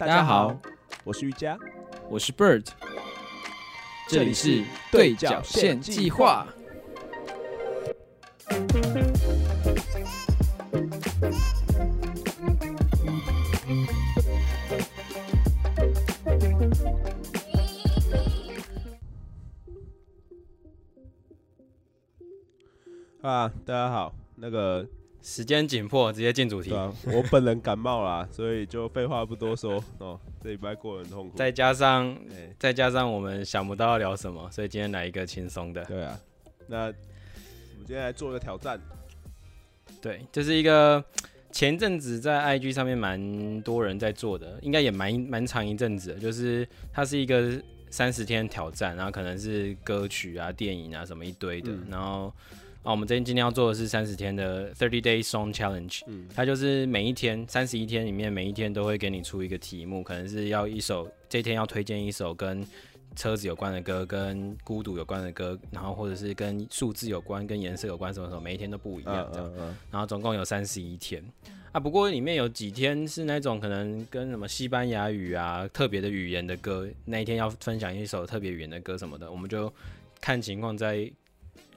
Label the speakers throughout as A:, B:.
A: 大家好，我是瑜伽，
B: 我是 Bird，这里是对角线计划。时间紧迫，直接进主题
A: 对。啊，我本人感冒啦，所以就废话不多说 哦，这礼拜过得很痛苦。
B: 再加上
A: 哎
B: 再加上我们想不到要聊什么，所以今天来一个轻松的。
A: 对啊，那我们今天来做个挑战，
B: 对，这是一个前阵子在 IG 上面蛮多人在做的，应该也蛮蛮长一阵子的，就是它是一个三十天挑战，然后可能是歌曲啊、电影啊什么一堆的，
A: 嗯
B: 然后啊，我们这今天要做的是三十天的 Thirty Day Song Challenge，
A: 嗯。
B: 它就是每一天三十一天里面每一天都会给你出一个题目，可能是要一首这一天要推荐一首跟车子有关的歌，跟孤独有关的歌，然后或者是跟数字有关、跟颜色有关什么什么，每一天都不一样
A: 嗯
B: 这样。
A: 嗯嗯，
B: 然后总共有三十一天。啊，不过里面有几天是那种可能跟什么西班牙语啊特别的语言的歌，那一天要分享一首特别语言的歌什么的，我们就看情况再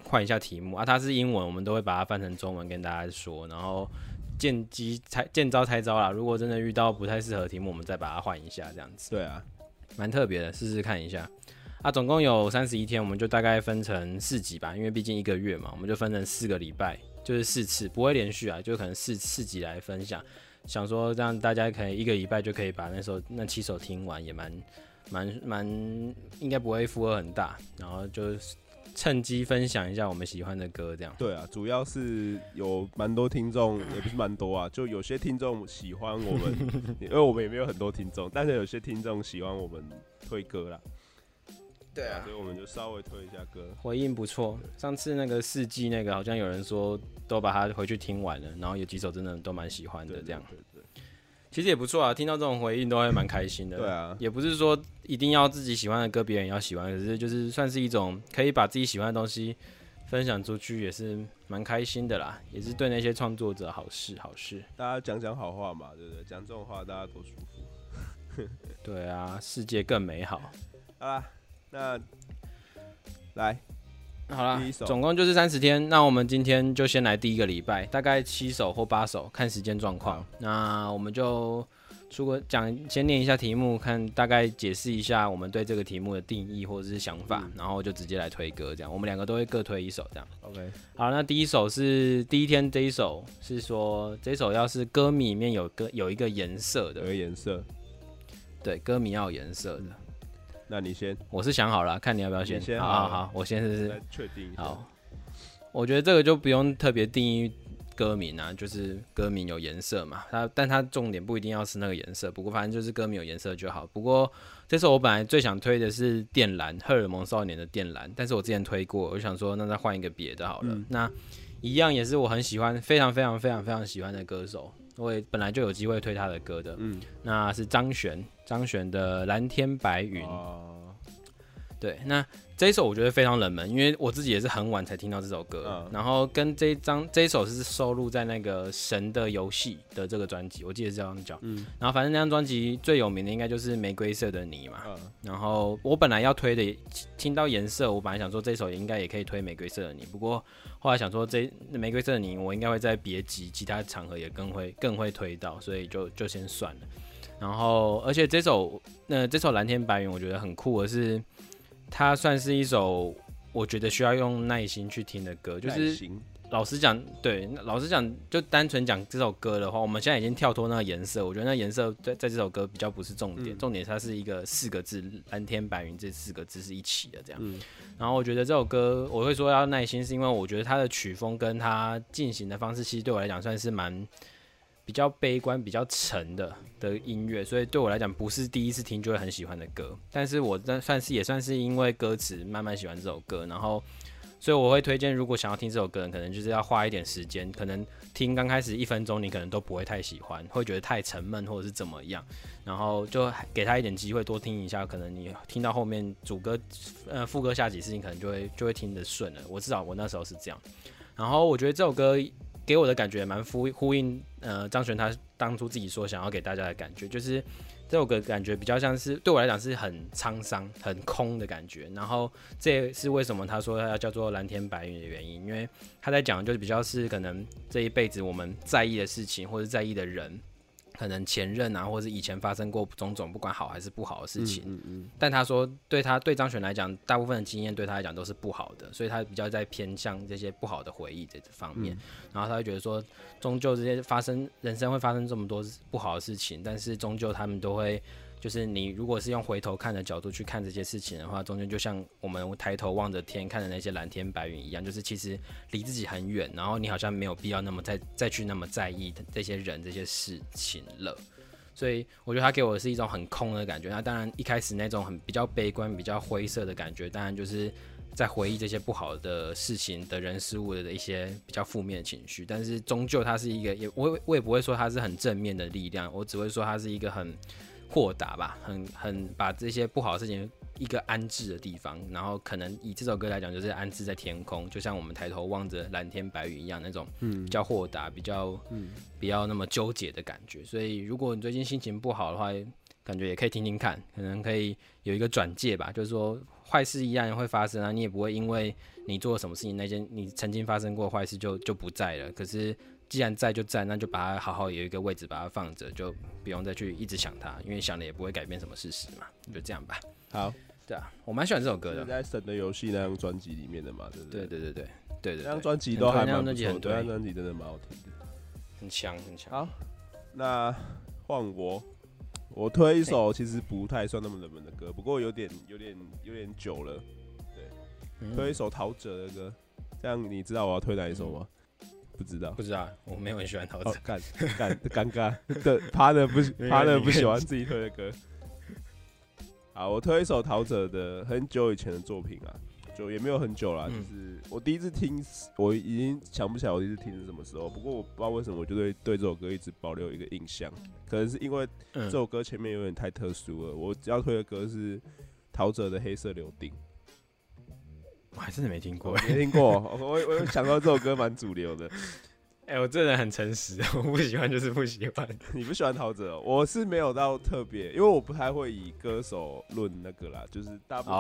B: 换一下题目啊。它是英文，我们都会把它翻成中文跟大家说，然后见机猜见招拆招啦。如果真的遇到不太适合的题目，我们再把它换一下，这样子。
A: 对啊，
B: 蛮特别的，试试看一下。啊，总共有三十一天，我们就大概分成四集吧，因为毕竟一个月嘛，我们就分成四个礼拜，就是四次，不会连续啊，就可能四四集来分享。想说让大家可以一个礼拜就可以把那首那七首听完，也蛮蛮蛮，应该不会负荷很大。然后就趁机分享一下我们喜欢的歌，这样。
A: 对啊，主要是有蛮多听众，也不是蛮多啊，就有些听众喜欢我们，因为我们也没有很多听众，但是有些听众喜欢我们推歌啦，
B: 对啊
A: 所以我们就稍微推一下歌。
B: 回应不错。上次那个四季那个，好像有人说都把它回去听完了，然后有几首真的都蛮喜欢的，这样。其实也不错啊，听到这种回应都会蛮开心的。
A: 对啊，
B: 也不是说一定要自己喜欢的歌别人也要喜欢，可是就是算是一种可以把自己喜欢的东西分享出去，也是蛮开心的啦，也是对那些创作者好事好事。
A: 大家讲讲好话嘛，对不对？讲这种话大家多舒服。
B: 对啊，世界更美好。
A: 好啦，那来，
B: 好啦总共就是三十天。那我们今天就先来第一个礼拜，大概七首或八首，看时间状况。那我们就出个讲，先念一下题目，看大概解释一下我们对这个题目的定义或者是想法，
A: 嗯
B: 然后就直接来推歌，这样。我们两个都会各推一首，这样。
A: OK，
B: 好，那第一首是第一天这一首是说这一首要是歌迷里面有歌有一个颜色
A: 有
B: 的，
A: 个颜色，
B: 对，歌迷要有颜色的。
A: 那你先，
B: 我是想好了，看你要不要先。
A: 先
B: 好
A: 好
B: 好好，我先试试。
A: 确定一下。
B: 好，我觉得这个就不用特别定义歌名啊，就是歌名有颜色嘛。它但它重点不一定要是那个颜色，不过反正就是歌名有颜色就好。不过这首我本来最想推的是电蓝荷尔蒙少年的电蓝，但是我之前推过，我想说那再换一个别的好了。
A: 嗯
B: 那一样也是我很喜欢，非常非常非常非常喜欢的歌手，我也本来就有机会推他的歌的。
A: 嗯，
B: 那是张悬，张悬的蓝天白云。
A: 哦，
B: 对，那这一首我觉得非常冷门，因为我自己也是很晚才听到这首歌，
A: 嗯
B: 然后跟这一张这一首是收录在那个《神的游戏》的这个专辑，我记得是这样叫。
A: 嗯
B: 然后反正那张专辑最有名的应该就是《玫瑰色的你》嘛。
A: 嗯
B: 然后我本来要推的，听到颜色，我本来想说这首也应该也可以推《玫瑰色的你》，不过后来想说这《玫瑰色的你》我应该会在别集其他场合也更会更会推到，所以就就先算了。然后而且这首那、这首蓝天白云我觉得很酷的是，它算是一首我觉得需要用耐心去听的歌，就是老实讲，对，那老实讲，就单纯讲这首歌的话，我们现在已经跳脱那个颜色，我觉得那颜色在在这首歌比较不是重点，
A: 嗯。
B: 重点它是一个四个字“蓝天白云”这四个字是一起的这样。
A: 嗯。
B: 然后我觉得这首歌我会说要耐心，是因为我觉得它的曲风跟它进行的方式，其实对我来讲算是蛮比较悲观、比较沉的的音乐，所以对我来讲不是第一次听就会很喜欢的歌。但是我算算是也算是因为歌词慢慢喜欢这首歌，然后所以我会推荐，如果想要听这首歌，可能就是要花一点时间，可能听刚开始一分钟，你可能都不会太喜欢，会觉得太沉闷或者是怎么样，然后就给他一点机会多听一下，可能你听到后面主歌呃副歌下几次，你可能就会就会听得顺了。我至少我那时候是这样。然后我觉得这首歌给我的感觉蛮呼呼应呃张悬他当初自己说想要给大家的感觉，就是这首歌感觉比较像是对我来讲是很沧桑、很空的感觉。然后这也是为什么他说要叫做蓝天白云的原因，因为他在讲就是比较是可能这一辈子我们在意的事情或者在意的人。可能前任啊，或者是以前发生过种种不管好还是不好的事情，
A: 嗯嗯
B: 但他说对他对张璇来讲，大部分的经验对他来讲都是不好的，所以他比较在偏向这些不好的回忆这方面，然后他会觉得说，终究这些发生人生会发生这么多不好的事情，但是终究他们都会。就是你如果是用回头看的角度去看这些事情的话，中间就像我们抬头望着天看的那些蓝天白云一样，就是其实离自己很远，然后你好像没有必要那么再再去那么在意这些人这些事情了。所以我觉得他给我的是一种很空的感觉。那当然一开始那种很比较悲观、比较灰色的感觉，当然就是在回忆这些不好的事情的人事物的一些比较负面的情绪。但是终究它是一个，也我我也不会说它是很正面的力量，我只会说它是一个很。豁达吧，很很把这些不好的事情一个安置的地方，然后可能以这首歌来讲，就是安置在天空，就像我们抬头望着蓝天白云一样，那种比较豁达、比较嗯比较那么纠结的感觉。所以，如果你最近心情不好的话，感觉也可以听听看，可能可以有一个转介吧，就是说坏事一样会发生啊，你也不会因为你做了什么事情，那件你曾经发生过坏事就就不在了。可是。既然在就在，那就把它好好有一个位置把它放着，就不用再去一直想它，因为想了也不会改变什么事实嘛，就这样吧。
A: 好，
B: 对啊，我蛮喜欢这首歌的，
A: 在《神的游戏》那张专辑里面的嘛，对不
B: 对？对对对对对对，
A: 那张专辑都还蛮不错，这张专辑真的蛮好听的，
B: 很强很强。
A: 好，那换我，我推一首其实不太算那么冷门的歌，不过有点有点有点久了，对，推一首陶喆的歌，这样你知道我要推哪一首吗？不知道，
B: 不知道，我没有很喜欢陶喆，
A: 尴尴尴尬的，趴的不趴的不喜欢自己推的歌。好，我推一首陶喆的很久以前的作品啊，就也没有很久了，就是我第一次听，我已经想不起来我第一次听是什么时候。不过我不知道为什么，我就对对这首歌一直保留一个印象，可能是因为这首歌前面有点太特殊了。我要推的歌是陶喆的《黑色柳丁》。
B: 我还真的没听过，
A: 没听过。我我有想到这首歌蛮主流的。
B: 哎，我这人很诚实，我不喜欢就是不喜欢。
A: 你不喜欢陶喆，我是没有到特别，因为我不太会以歌手论那个啦，就是大部分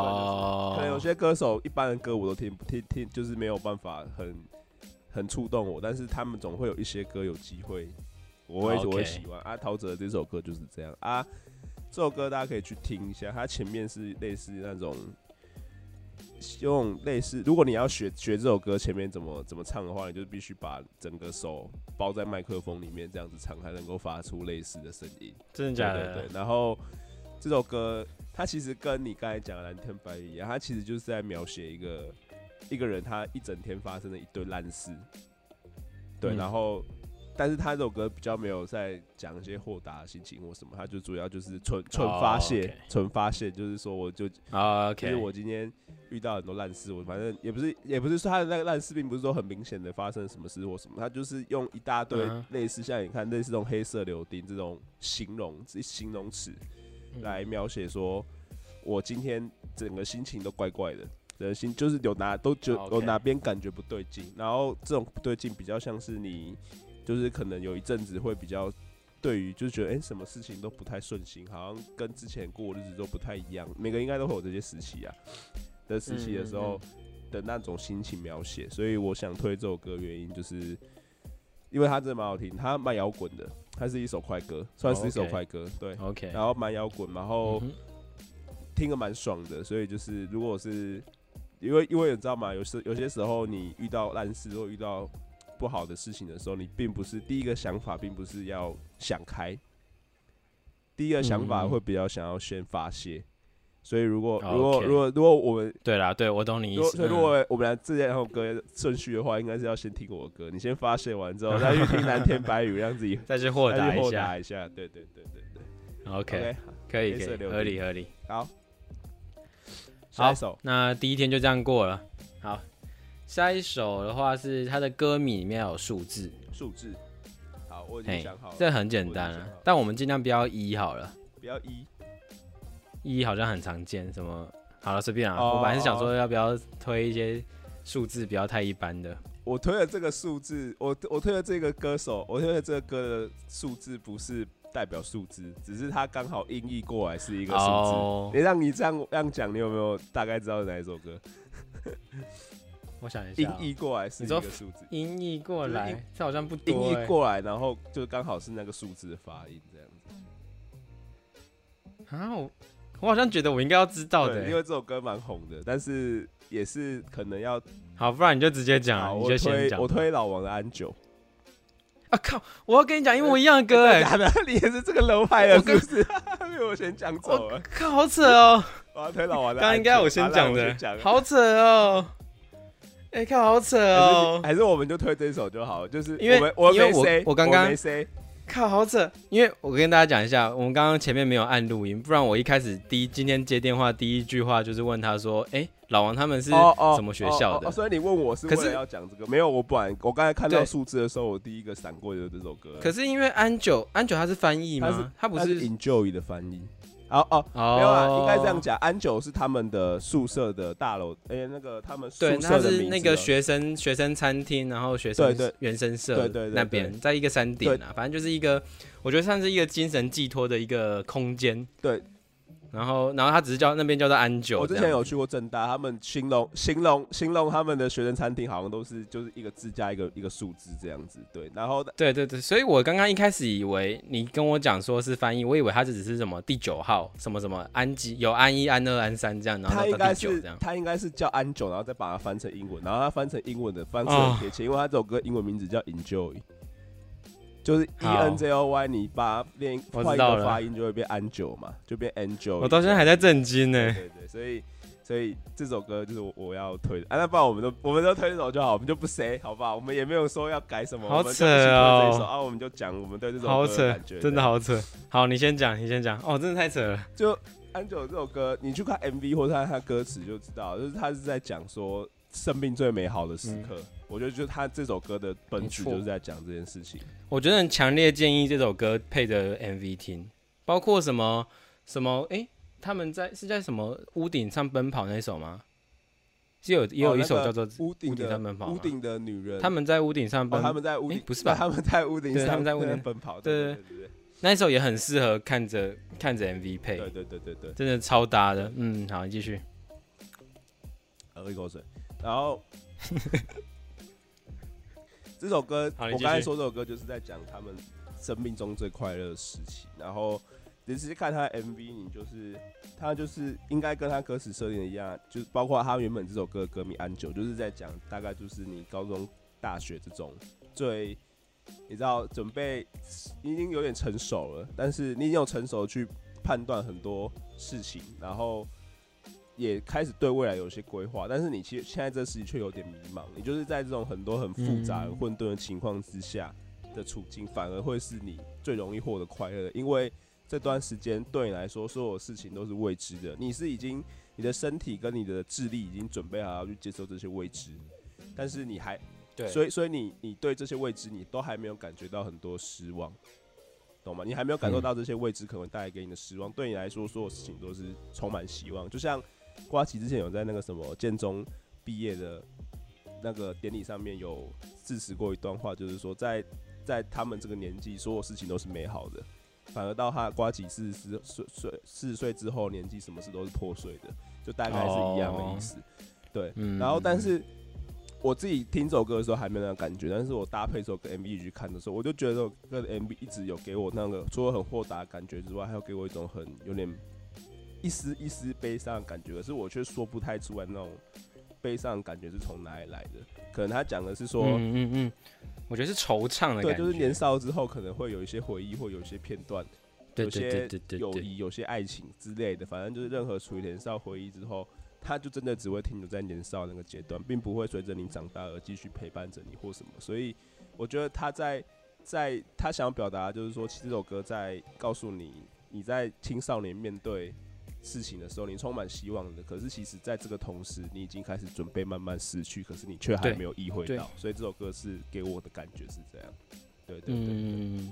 A: 可能有些歌手一般的歌我都听不听听，就是没有办法很很触动我，但是他们总会有一些歌有机会，我会我会喜欢。啊，陶喆这首歌就是这样啊，这首歌大家可以去听一下，它前面是类似那种。用类似，如果你要学学这首歌前面怎么怎么唱的话，你就必须把整个手包在麦克风里面，这样子唱才能够发出类似的声音。
B: 真的假的？
A: 对。然后这首歌它其实跟你刚才讲的蓝天白云一样，它其实就是在描写一个一个人他一整天发生的一堆烂事。对，然后。但是他这首歌比较没有在讲一些豁达的心情或什么，他就主要就是纯纯发泄，纯发泄，就是说我就
B: 啊，
A: 其实我今天遇到很多烂事，我反正也不是也不是说他的那个烂事，并不是说很明显的发生什么事或什么，他就是用一大堆类似像你看类似这种黑色柳丁这种形容形容词来描写，说我今天整个心情都怪怪的，人心就是有哪都就有哪边感觉不对劲，然后这种不对劲比较像是你。就是可能有一阵子会比较，对于就是觉得哎，什么事情都不太顺心，好像跟之前过日子都不太一样。每个应该都会有这些时期啊的时期的时候的那种心情描写。所以我想推这首歌原因就是，因为它真的蛮好听，它蛮摇滚的，它是一首快歌，算是一首快歌，对
B: ，OK。
A: 然后蛮摇滚，然后听个蛮爽的。所以就是如果是因为因为你知道吗？有时有些时候你遇到烂事或遇到。不好的事情的时候，你并不是第一个想法，并不是要想开，第一个想法会比较想要先发泄。所以如果如果如果如果我们
B: 对啦，对我懂你意思。
A: 所以如果我们来这两首歌顺序的话，应该是要先听我的歌，你先发泄完之后 再去听蓝天白云，让自己
B: 再去豁达
A: 一下。对对对对对。
B: OK，可以可以，合理合理。
A: 好，
B: 好，那第一天就这样过了。好。下一首的话是它的歌名里面有数字，
A: 数字。好，我已经想好了。
B: 这很简单啊，但我们尽量不要一好了。
A: 不要一，
B: 一好像很常见。什么？好了，随便啊。我本来是想说要不要推一些数字，不要太一般的。
A: 我推的这个数字，我我推的这个歌手，我推的这个歌的数字不是代表数字，只是它刚好音译过来是一个数字。你让你这样这样讲，你有没有大概知道是哪一首歌？
B: 我想一下，
A: 音译过来是一个数字，
B: 音译过来，这好像不
A: 音译过来，然后就刚好是那个数字的发音这样
B: 子。啊，我我好像觉得我应该要知道的，
A: 因为这首歌蛮红的，但是也是可能要
B: 好，不然你就直接讲，你就先讲。
A: 我推老王的安九。
B: 啊靠！我要跟你讲一模一样的歌哎，
A: 你也是这个楼派的，是不是？被我先讲走了。
B: 靠，好扯哦！
A: 我要推老王的。
B: 刚应该我先讲的，好扯哦。哎，看好扯哦！
A: 还是我们就推这首就好，就是
B: 因为
A: 我
B: 因为我我刚刚
A: 没 C，
B: 靠好扯！因为我跟大家讲一下，我们刚刚前面没有按录音，不然我一开始第一今天接电话第一句话就是问他说：“哎，老王他们是什么学校的？”
A: 所以你问我是为了要讲这个？没有，我不然我刚才看到数字的时候，我第一个闪过的这首歌。
B: 可是因为安九安九他是翻译吗？他不是
A: Enjoy 的翻译。哦哦，没有啊，应该这样讲。安九是他们的宿舍的大楼，哎，那个他们宿舍
B: 的是那个学生学生餐厅，然后学生原生社
A: 对对
B: 那边，在一个山顶啊，反正就是一个，我觉得算是一个精神寄托的一个空间。
A: 对。
B: 然后，然后他只是叫那边叫做安九。
A: 我之前有去过正大，他们形容形容形容他们的学生餐厅，好像都是就是一个字加一个一个数字这样子。对，然后
B: 对对对，所以我刚刚一开始以为你跟我讲说是翻译，我以为他只是什么第九号什么什么安吉有安一安二安三这样，然后他
A: 应该是他应该是叫安九，然后再把它翻成英文，然后他翻成英文的翻成很贴切，因为他这首歌英文名字叫 Enjoy。就是 E N J O Y，你把练换一个发音就会变 Angel 嘛，就变 Angel。
B: 我到现在还在震惊呢。
A: 对对，所以所以这首歌就是我我要推的。啊，那不然我们都我们都推这首就好，我们就不 say 好不好？我们也没有说要改什么。
B: 好扯哦！
A: 啊，我们就讲我们对这首
B: 好扯，
A: 感觉
B: 真的好扯。好，你先讲，你先讲。哦，真的太扯了。
A: 就 Angel 这首歌，你去看 M V 或者看他歌词就知道，就是他是在讲说生命最美好的时刻。我觉得，就他这首歌的本曲就是在讲这件事情。
B: 我觉得很强烈建议这首歌配着 MV 听，包括什么什么，哎，他们在是在什么屋顶上奔跑那首吗？是有也有一首叫做
A: 屋顶
B: 上奔跑，
A: 屋顶的女人，
B: 他们在屋顶上奔，
A: 他们在屋顶
B: 不是吧？
A: 他们在屋顶上，
B: 他们在屋顶
A: 奔跑，
B: 对
A: 对对对，
B: 那一首也很适合看着看着 MV 配，
A: 对对对对对，
B: 真的超搭的。嗯，好，你继续。
A: 喝一口水，然后。这首歌，我刚才说这首歌就是在讲他们生命中最快乐的事情。然后你直接看他的 MV，你就是他就是应该跟他歌词设定的一样，就是包括他原本这首歌的歌名《安久》，就是在讲大概就是你高中、大学这种最你知道准备已经有点成熟了，但是你已经有成熟去判断很多事情，然后。也开始对未来有些规划，但是你其实现在这时期却有点迷茫。你就是在这种很多很复杂、混沌的情况之下的处境，反而会是你最容易获得快乐的，因为这段时间对你来说，所有事情都是未知的。你是已经你的身体跟你的智力已经准备好要去接受这些未知，但是你还
B: 对，
A: 所以所以你你对这些未知，你都还没有感觉到很多失望，懂吗？你还没有感受到这些未知可能带来给你的失望，对你来说，所有事情都是充满希望，就像。瓜奇之前有在那个什么建中毕业的那个典礼上面有致辞过一段话，就是说在在他们这个年纪，所有事情都是美好的，反而到他瓜奇四十岁岁四十岁之后，年纪什么事都是破碎的，就大概是一样的意思。对，然后但是我自己听这首歌的时候还没有那感觉，但是我搭配这首歌 MV 去看的时候，我就觉得这首歌的 MV 一直有给我那个除了很豁达的感觉之外，还有给我一种很有点。一丝一丝悲伤的感觉，可是我却说不太出来那种悲伤的感觉是从哪里来的。可能他讲的是说，
B: 嗯嗯嗯，我觉得是惆怅的
A: 感觉，对，就是年少之后可能会有一些回忆，或有一些片段，有些友谊，有些爱情之类的。反正就是任何处于年少回忆之后，他就真的只会停留在年少那个阶段，并不会随着你长大而继续陪伴着你或什么。所以我觉得他在在他想表达就是说，其实这首歌在告诉你，你在青少年面对。事情的时候，你充满希望的，可是其实在这个同时，你已经开始准备慢慢失去，可是你却还没有意会到，所以这首歌是给我的感觉是这样。对对对嗯。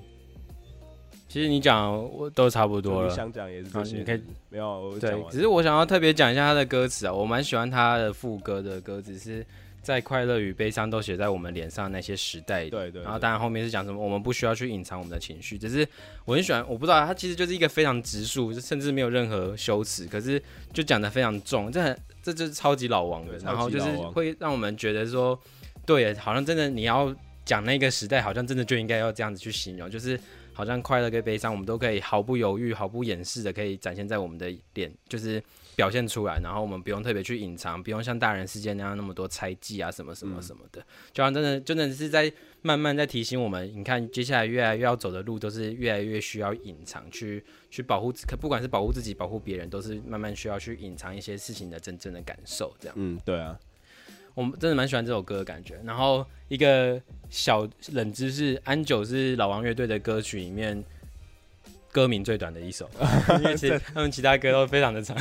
B: 其实你讲我都差不多了，
A: 想讲也是这些。你可以没有
B: 对，只是我想要特别讲一下他的歌词啊，我蛮喜欢他的副歌的歌词是在快乐与悲伤都写在我们脸上那些时代。
A: 对对。
B: 然后当然后面是讲什么，我们不需要去隐藏我们的情绪。只是我很喜欢，我不知道他其实就是一个非常直述，甚至没有任何修辞，可是就讲的非常重，这很这就是超级老王的。然后就是会让我们觉得说，对，好像真的你要讲那个时代，好像真的就应该要这样子去形容，就是好像快乐跟悲伤，我们都可以毫不犹豫、毫不掩饰的可以展现在我们的脸，就是。表现出来，然后我们不用特别去隐藏，不用像大人世界那样那么多猜忌啊，什么什么什么的，就像真的真的是在慢慢在提醒我们，你看接下来越来越要走的路都是越来越需要隐藏，去去保护，可不管是保护自己、保护别人，都是慢慢需要去隐藏一些事情的真正的感受，这样。
A: 嗯，对啊，
B: 我们真的蛮喜欢这首歌的感觉。然后一个小冷知识，安九是老王乐队的歌曲里面。歌名最短的一首，因为其实他们其他歌都非常的长，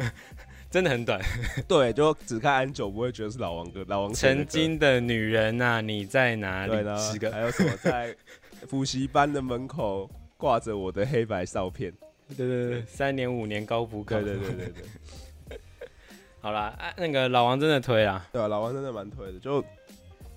B: 真的很短。
A: 对，就只看安九不会觉得是老王歌。老王
B: 曾经的女人呐，你在哪里？
A: 十个，还有什么在补习班的门口挂着我的黑白照片？
B: 对对对，三年五年高补课。
A: 对对对对。
B: 好啦，那个老王真的推啊，
A: 对啊，老王真的蛮推的，就。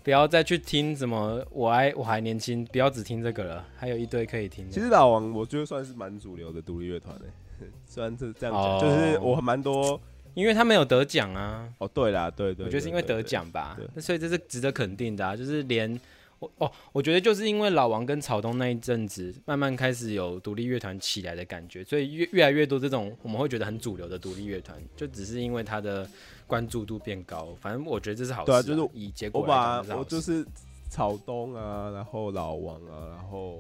B: 不要再去听什么我还我还年轻，不要只听这个了，还有一堆可以听。
A: 其实老王我觉得算是蛮主流的独立乐团诶，虽然是这样讲，就是我蛮多，
B: 因为他没有得奖啊。
A: 哦，对啦，对对，
B: 我觉得是因为得奖吧，那所以这是值得肯定的啊，就是连。我哦，我觉得就是因为老王跟草东那一阵子，慢慢开始有独立乐团起来的感觉，所以越越来越多这种我们会觉得很主流的独立乐团，就只是因为他的关注度变高。反正我觉得这是好事。
A: 对啊，就是
B: 以结果
A: 我把我就是草东啊，然后老王啊，然后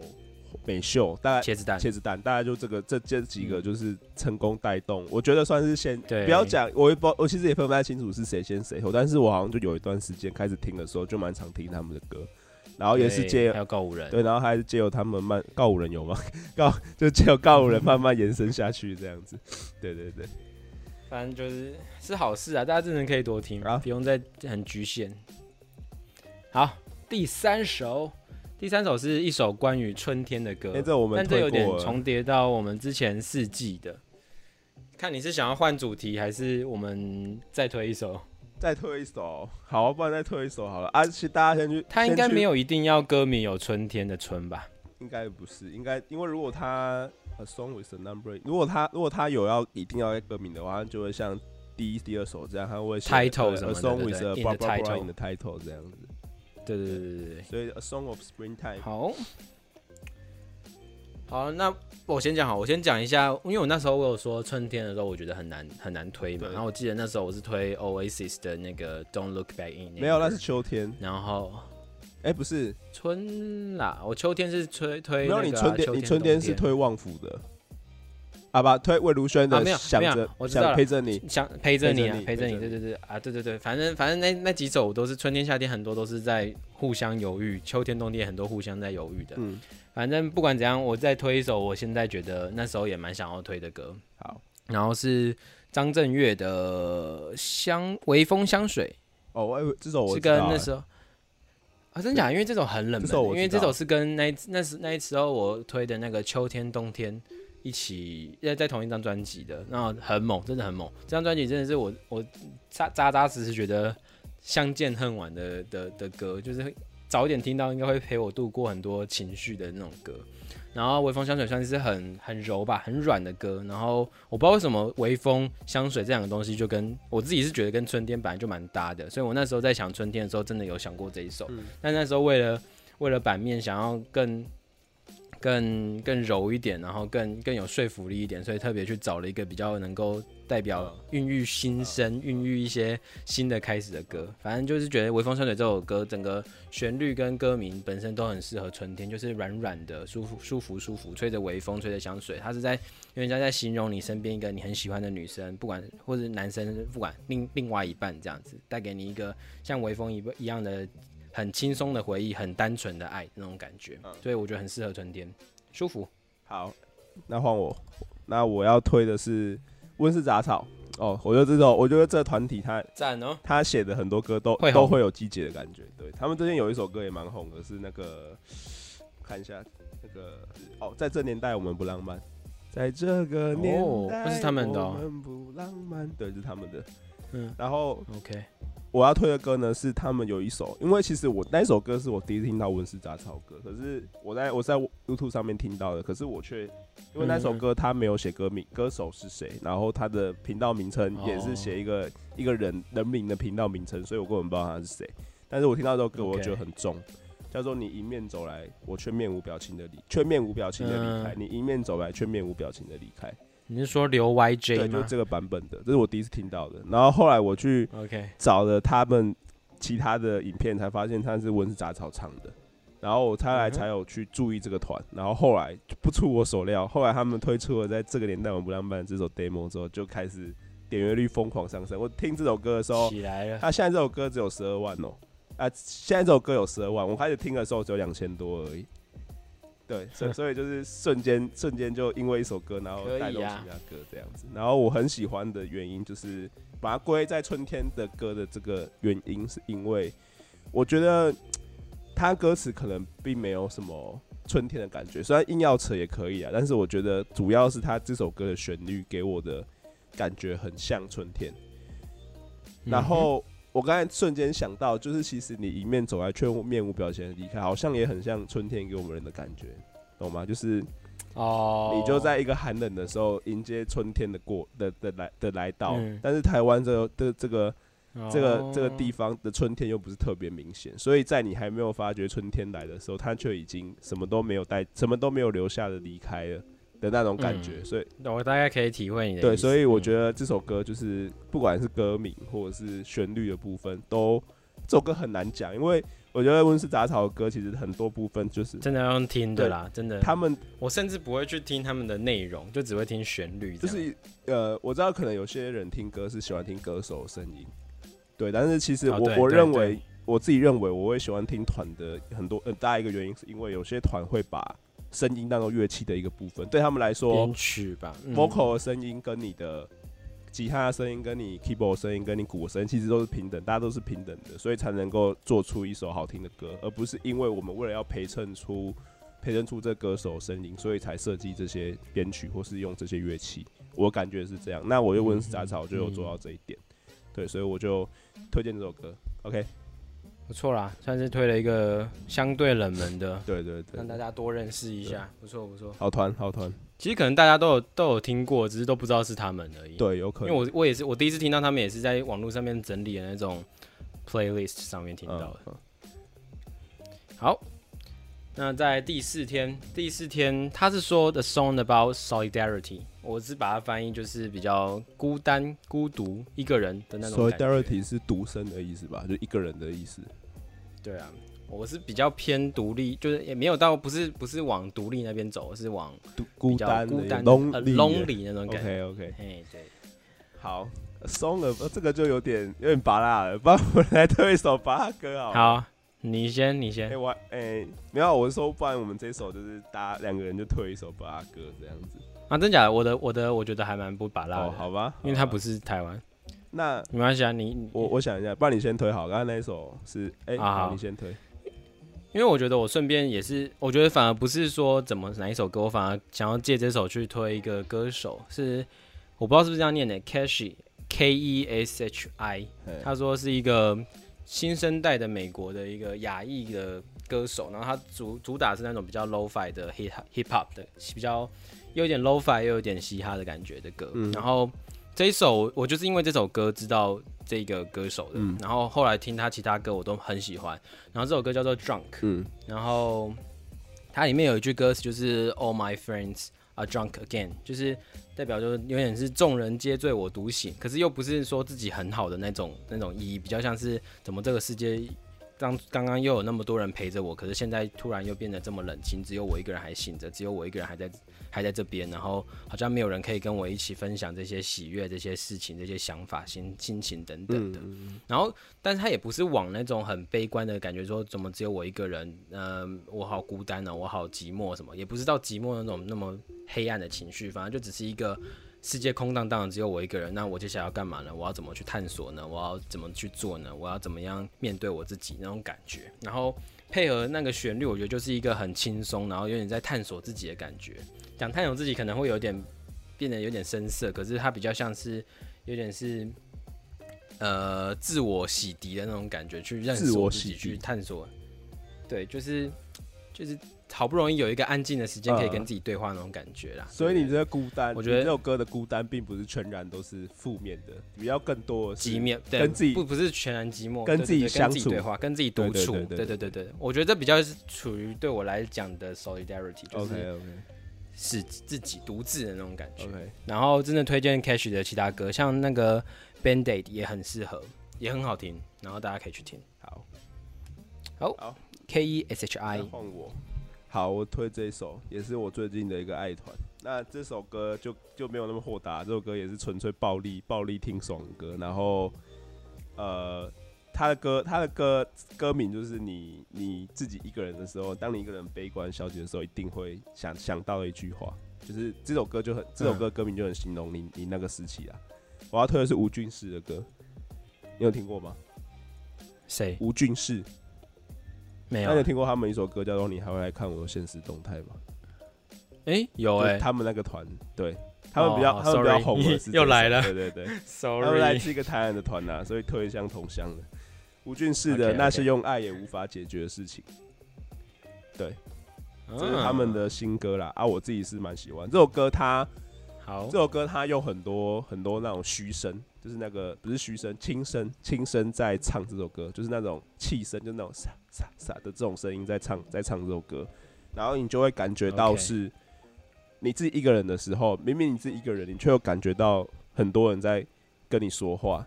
A: 美秀，大概
B: 茄子蛋，
A: 茄子蛋，大概就这个这这几个就是成功带动，我觉得算是先不要讲，我也不我其实也分不太清楚是谁先谁后，但是我好像就有一段时间开始听的时候，就蛮常听他们的歌。然后也是借
B: 还有告五人，
A: 对，然后还是借由他们慢告五人有吗？告就借由告五人慢慢延伸下去这样子，对对对，
B: 反正就是是好事啊，大家真的可以多听，不用再很局限。好，第三首，第三首是一首关于春天的歌，
A: 这我们
B: 但这有点重叠到我们之前四季的，看你是想要换主题，还是我们再推一首？
A: 再推一首，好，不然再推一首好了。啊，其实大家先去，
B: 他应该没有一定要歌名有春天的春吧？
A: 应该不是，应该因为如果他 A song with a number，如果他如果他有要一定要歌名的话，就会像第一、第二首这样，他会
B: title 什么
A: 的，A song with a
B: title
A: in the title 这样子。
B: 对对对对对，
A: 所以 A song of springtime。
B: 好。好，那我先讲好，我先讲一下，因为我那时候我有说春天的时候，我觉得很难很难推嘛。然后我记得那时候我是推 Oasis 的那个 Don't Look Back In。
A: 没有，那是秋天。
B: 然后，
A: 哎，不是
B: 春啦，我秋天是推推。
A: 没有，你春天你春天是推旺福的。好吧，推魏如萱的。
B: 没有，
A: 没
B: 有，我知道
A: 陪着你，
B: 想陪着你啊，陪着你。对对对，啊，对对对，反正反正那那几首都是春天夏天很多都是在互相犹豫，秋天冬天很多互相在犹豫的。嗯。反正不管怎样，我再推一首，我现在觉得那时候也蛮想要推的歌。
A: 好，
B: 然后是张震岳的《香微风香水》。
A: 哦，我这首我
B: 是跟那时候啊，真假？因为这首很冷门，因为这首是跟那那时那时候我推的那个秋天冬天一起在在同一张专辑的，然后很猛，真的很猛。这张专辑真的是我我扎扎扎实实觉得相见恨晚的的的歌，就是。早一点听到，应该会陪我度过很多情绪的那种歌。然后微风香水算是很很柔吧，很软的歌。然后我不知道为什么微风香水这两个东西就跟我自己是觉得跟春天本来就蛮搭的，所以我那时候在想春天的时候，真的有想过这一首。但那时候为了为了版面想要更。更更柔一点，然后更更有说服力一点，所以特别去找了一个比较能够代表孕育新生、孕育一些新的开始的歌。反正就是觉得《微风香水》这首歌，整个旋律跟歌名本身都很适合春天，就是软软的、舒服、舒服、舒服，吹着微风，吹着香水。它是在因为家在形容你身边一个你很喜欢的女生，不管或者男生，不管另另外一半这样子，带给你一个像微风一一样的。很轻松的回忆，很单纯的爱那种感觉，所以我觉得很适合春天，舒服。
A: 好，那换我，那我要推的是温室杂草。哦，我觉得这种，我觉得这团体他
B: 赞哦，
A: 他写的很多歌都都会有季节的感觉。对他们最近有一首歌也蛮红的，是那个看一下那个哦，在这年代我们不浪漫，在这个年代
B: 不是他们的，
A: 我们不浪漫，对，是他们的。嗯，然后
B: OK。
A: 我要推的歌呢，是他们有一首，因为其实我那首歌是我第一次听到温室杂草歌，可是我在我在 YouTube 上面听到的，可是我却因为那首歌他没有写歌名，歌手是谁，然后他的频道名称也是写一个一个人人名的频道名称，所以我根本不知道他是谁。但是我听到这首歌，我觉得很重，叫做“你迎面走来，我却面无表情的离，却面无表情的离开。你迎面走来，却面无表情的离开。”
B: 你是说刘 YJ
A: 对，就这个版本的，这是我第一次听到的。然后后来我去 OK 找了他们其他的影片，才发现他是温室杂草唱的。然后我才来才有去注意这个团。然后后来不出我所料，后来他们推出了在这个年代我们不浪漫这首 demo 之后，就开始点阅率疯狂上升。我听这首歌的时候，
B: 起来了。
A: 他现在这首歌只有十二万哦，啊，现在这首歌有十二万，我开始听的时候只有两千多而已。对，所所以就是瞬间瞬间就因为一首歌，然后带动其他歌这样子。然后我很喜欢的原因就是把它归在春天的歌的这个原因，是因为我觉得它歌词可能并没有什么春天的感觉，虽然硬要扯也可以啊，但是我觉得主要是它这首歌的旋律给我的感觉很像春天。然后我刚才瞬间想到，就是其实你迎面走来却面无表情的离开，好像也很像春天给我们人的感觉。懂吗？就是哦，你就在一个寒冷的时候迎接春天的过的的来的来到，但是台湾这个的这个这个这个地方的春天又不是特别明显，所以在你还没有发觉春天来的时候，它却已经什么都没有带，什么都没有留下的离开了的那种感觉。所以，
B: 我大概可以体会你的
A: 对，所以我觉得这首歌就是不管是歌名或者是旋律的部分，都这首歌很难讲，因为。我觉得温室杂草的歌其实很多部分就是
B: 真的要用听的啦，真的。
A: 他们
B: 我甚至不会去听他们的内容，就只会听旋律。
A: 就是呃，我知道可能有些人听歌是喜欢听歌手的声音，对。但是其实我我认为我自己认为我会喜欢听团的很多很大一个原因，是因为有些团会把声音当中乐器的一个部分，对他们来说，
B: 编曲吧
A: ，vocal 的声音跟你的。吉他的声音跟你 keyboard 声音跟你鼓声其实都是平等，大家都是平等的，所以才能够做出一首好听的歌，而不是因为我们为了要陪衬出陪衬出这歌手声音，所以才设计这些编曲或是用这些乐器。我感觉是这样。那我又温室杂草就有做到这一点，对，所以我就推荐这首歌。OK。
B: 不错啦，算是推了一个相对冷门的，
A: 对对对，
B: 让大家多认识一下，不错不错。
A: 好团好团，
B: 其实可能大家都有都有听过，只是都不知道是他们而已。
A: 对，有可能。
B: 因为我我也是，我第一次听到他们也是在网络上面整理的那种 playlist 上面听到的。好，那在第四天，第四天他是说 the song about solidarity，我是把它翻译就是比较孤单、孤独一个人的那种。
A: solidarity 是独身的意思吧？就一个人的意思。
B: 对啊，我是比较偏独立，就是也没有到不是不是往独立那边走，是往
A: 孤单
B: 孤单
A: lonely
B: 那种感
A: 觉。OK OK，
B: 哎对，
A: 好，song 了，这个就有点有点拔辣了，不然我来推一首拔辣歌好。
B: 好，你先你先。
A: 哎我哎没有，我是说不然我们这首就是大家两个人就推一首拔辣歌这样子。
B: 啊，真假的？我的我的我觉得还蛮不拔辣的，
A: 好吧？
B: 因为它不是台湾。
A: 那
B: 没关系啊，你
A: 我我想一下，不然你先推好。刚刚那一首是哎，好，你先推。
B: 因为我觉得我顺便也是，我觉得反而不是说怎么哪一首歌，我反而想要借这首去推一个歌手，是我不知道是不是这样念的，Keshi K E S H I，他说是一个新生代的美国的一个亚裔的歌手，然后他主主打是那种比较 low-fi 的 hip hip hop 的，比较又有点 low-fi 又有点嘻哈的感觉的歌，然后。这一首我就是因为这首歌知道这个歌手的，然后后来听他其他歌我都很喜欢。然后这首歌叫做 Drunk，嗯，然后它里面有一句歌词就是 All my friends are drunk again，就是代表就是有点是众人皆醉我独醒，可是又不是说自己很好的那种那种意义，比较像是怎么这个世界。刚刚刚又有那么多人陪着我，可是现在突然又变得这么冷清，只有我一个人还醒着，只有我一个人还在还在这边，然后好像没有人可以跟我一起分享这些喜悦、这些事情、这些想法、心心情等等的。然后，但是他也不是往那种很悲观的感觉，说怎么只有我一个人，嗯，我好孤单呢，我好寂寞什么，也不是到寂寞那种那么黑暗的情绪，反正就只是一个。世界空荡荡，只有我一个人。那我接下来要干嘛呢？我要怎么去探索呢？我要怎么去做呢？我要怎么样面对我自己那种感觉？然后配合那个旋律，我觉得就是一个很轻松，然后有点在探索自己的感觉。想探索自己可能会有点变得有点生涩可是它比较像是有点是呃自我洗涤的那种感觉去认识
A: 我
B: 自己去探索。对就是就是好不容易有一个安静的时间可以跟自己对话那种感觉啦。
A: 所以你这孤单
B: 我觉得
A: 这首歌的孤单并不是全然都是负面的比较更多的
B: 寂灭对
A: 跟自己
B: 不不是全然寂寞
A: 跟自己相处。
B: 对话跟自己独处
A: 对对对
B: 我觉得这比较是处于对我来讲的 solidarity 就是是自己独自的那种感觉。
A: OK，
B: 然后真的推荐 Cash 的其他歌，像那个 Band Aid 也很适合，也很好听，然后大家可以去听。
A: 好，
B: 好
A: 好
B: ，K E S H I
A: 换我。好，我推这一首，也是我最近的一个爱团。那这首歌就就没有那么豁达，这首歌也是纯粹暴力、暴力听爽歌。然后，呃，他的歌，他的歌歌名就是你你自己一个人的时候，当你一个人悲观消极的时候，一定会想想到的一句话，就是这首歌就很，这首歌歌名就很形容你你那个时期啊。我要推的是吴俊士的歌，你有听过吗？
B: 谁
A: 吴俊士，
B: 没有
A: 那你有？听过他们一首歌叫做《你还会来看我的现实动态》吗？
B: 哎，有哎
A: 就他们那个团，对他们比较、
B: 哦
A: 他们比较红
B: 又来了
A: 对对对，他们来自一个台湾的团呐、所以推向同乡的。吴俊士的那些用爱也无法解决的事情，对，这是他们的新歌啦。啊，我自己是蛮喜欢。这首歌它，
B: 好。
A: 这首歌它用很多很多那种虚声，就是那个不是虚声，轻声轻声在唱这首歌，就是那种气声，就那种沙沙沙的这种声音在唱在唱这首歌，然后你就会感觉到
B: OK
A: 是你自己一个人的时候，明明你自己一个人，你却又感觉到很多人在跟你说话。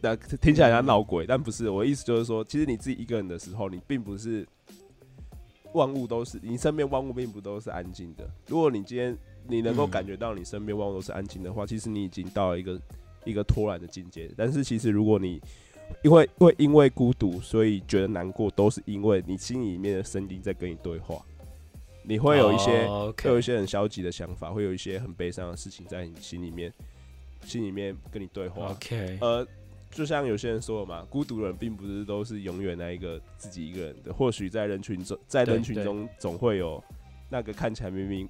A: 那听起来像闹鬼，但不是。我的意思就是说，其实你自己一个人的时候，你并不是万物都是你身边万物并不都是安静的。如果你今天你能够
B: 嗯
A: 感觉到你身边万物都是安静的话，其实你已经到了一个一个脱然的境界。但是其实如果你因为会因为孤独，所以觉得难过，都是因为你心里面的声音在跟你对话。你会有一些、
B: 哦
A: 会有一些很消极的想法，会有一些很悲伤的事情在你心里面，心里面跟你对话。
B: OK，
A: 呃，就像有些人说的嘛，孤独的人并不是都是永远那一个自己一个人的，或许在人群中，在人群中总会有那个看起来明明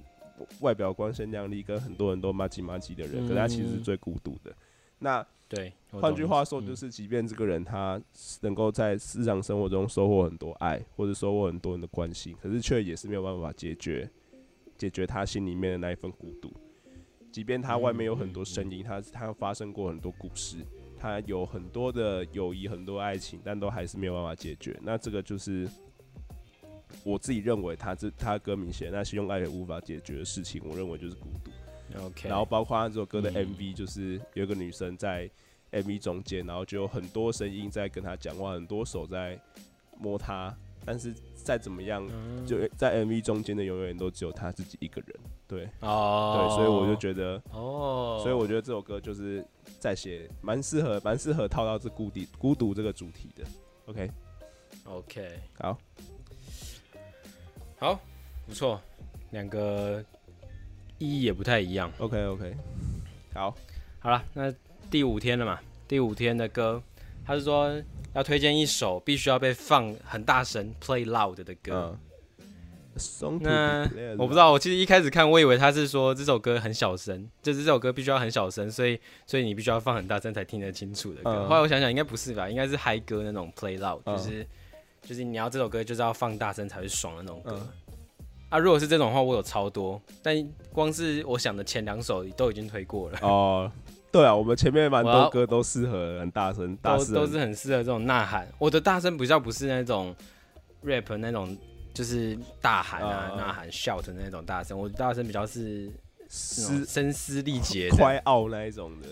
A: 外表光鲜亮丽，跟很多人都麻吉麻吉的人，可他其实是
B: 嗯
A: 最孤独的。那
B: 对，
A: 换句话说，
B: 嗯
A: 就是即便这个人他能够在日常生活中收获很多爱，或者收获很多人的关心，可是却也是没有办法解决解决他心里面的那一份孤独。即便他外面有很多声音，他他发生过很多故事，他有很多的友谊、很多爱情，但都还是没有办法解决。那这个就是我自己认为他这他歌名写那些用爱也无法解决的事情，我认为就是孤独。
B: OK，
A: 然后包括他这首歌的
B: 嗯
A: MV，就是有一个女生在 MV 中间，然后就有很多声音在跟他讲话，很多手在摸他，但是再怎么样，
B: 嗯
A: 就在 MV 中间的永远都只有他自己一个人。对
B: 哦，
A: 对，所以我就觉得，
B: 哦，
A: 所以我觉得这首歌就是在写，蛮适合，蛮适合套到这孤独孤独这个主题的。
B: OK，OK，
A: 好，
B: 好，不错，两个意义也不太一样。
A: OK OK，好，
B: 好了，那第五天了嘛，第五天的歌，他是说要推荐一首必须要被放很大声 play loud 的歌。
A: 嗯。
B: 那我不知道，我其实一开始看，我以为他是说这首歌很小声，就是这首歌必须要很小声，所以所以你必须要放很大声才听得清楚的歌。
A: 嗯
B: 后来我想想，应该不是吧？应该是嗨歌那种 play loud，、
A: 嗯
B: 就是就是你要这首歌就是要放大声才会爽的那种歌。
A: 嗯
B: 啊，如果是这种话，我有超多，但光是我想的前两首都已经推过了，
A: 哦，对啊，我们前面蛮多歌都适合很大声，大声
B: 都都是很适合这种呐喊。我的大声比较不是那种 rap 那种，就是大喊啊、呐喊 shout 的那种大声，我大声比较是
A: 嘶
B: 声嘶力竭的。
A: 快傲那一种的。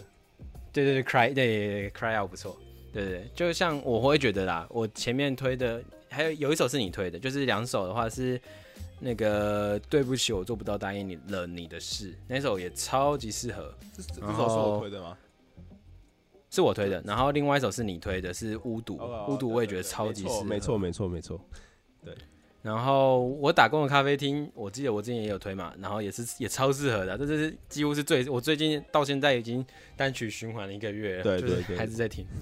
B: 对对对，cry 对对对 cry out 不错，对对对，就像我会觉得啦，我前面推的还有有一首是你推的，就是两首的话是那个对不起，我做不到答应你了你的事，那首也超级适合，
A: 这这首是我推的吗？
B: 是我推的，然后另外一首是你推的，是巫毒，
A: 哦
B: 巫毒我也觉得超级适合，
A: 没错，没错，没错。
B: 然后我打工的咖啡厅，我记得我之前也有推嘛，然后也是也超适合的，这是几乎是最我最近到现在已经单曲循环了一个月
A: 对对对
B: 还是在听。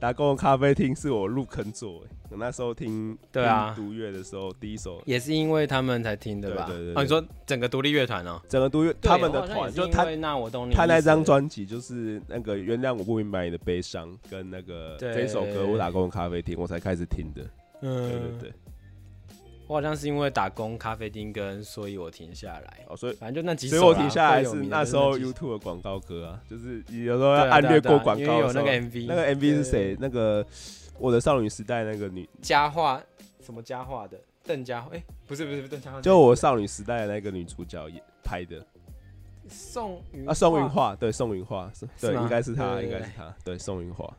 A: 打工的咖啡厅是我入坑座，我那时候听
B: 对啊
A: 听独乐的时候，第一首
B: 也是因为他们才听的吧？
A: 对对对
B: 哦，你说整个独立乐团哦，
A: 整个独乐他们的团就他
B: 那我懂你
A: 他那张专辑就是那个原谅我不明白你的悲伤跟那个
B: 对
A: 这首歌我打工的咖啡厅我才开始听的，
B: 嗯，
A: 对对对，
B: 我好像是因为打工咖啡厅跟，所以我停下来。
A: 哦，所以
B: 反正就那几
A: 所以我停下来是那时候 YouTube 的广告歌啊，就是有时候要按略过广
B: 因为有那个，MV，
A: 那个 MV 是谁？那个我的少女时代那个女，
B: 佳话什么佳话的邓佳慧？哎，不是不是不是邓佳慧，
A: 就我少女时代的那个女主角也拍的
B: 宋云
A: 啊，宋云画，对，宋云画，是对，应该是她，应该是她，对，宋云画。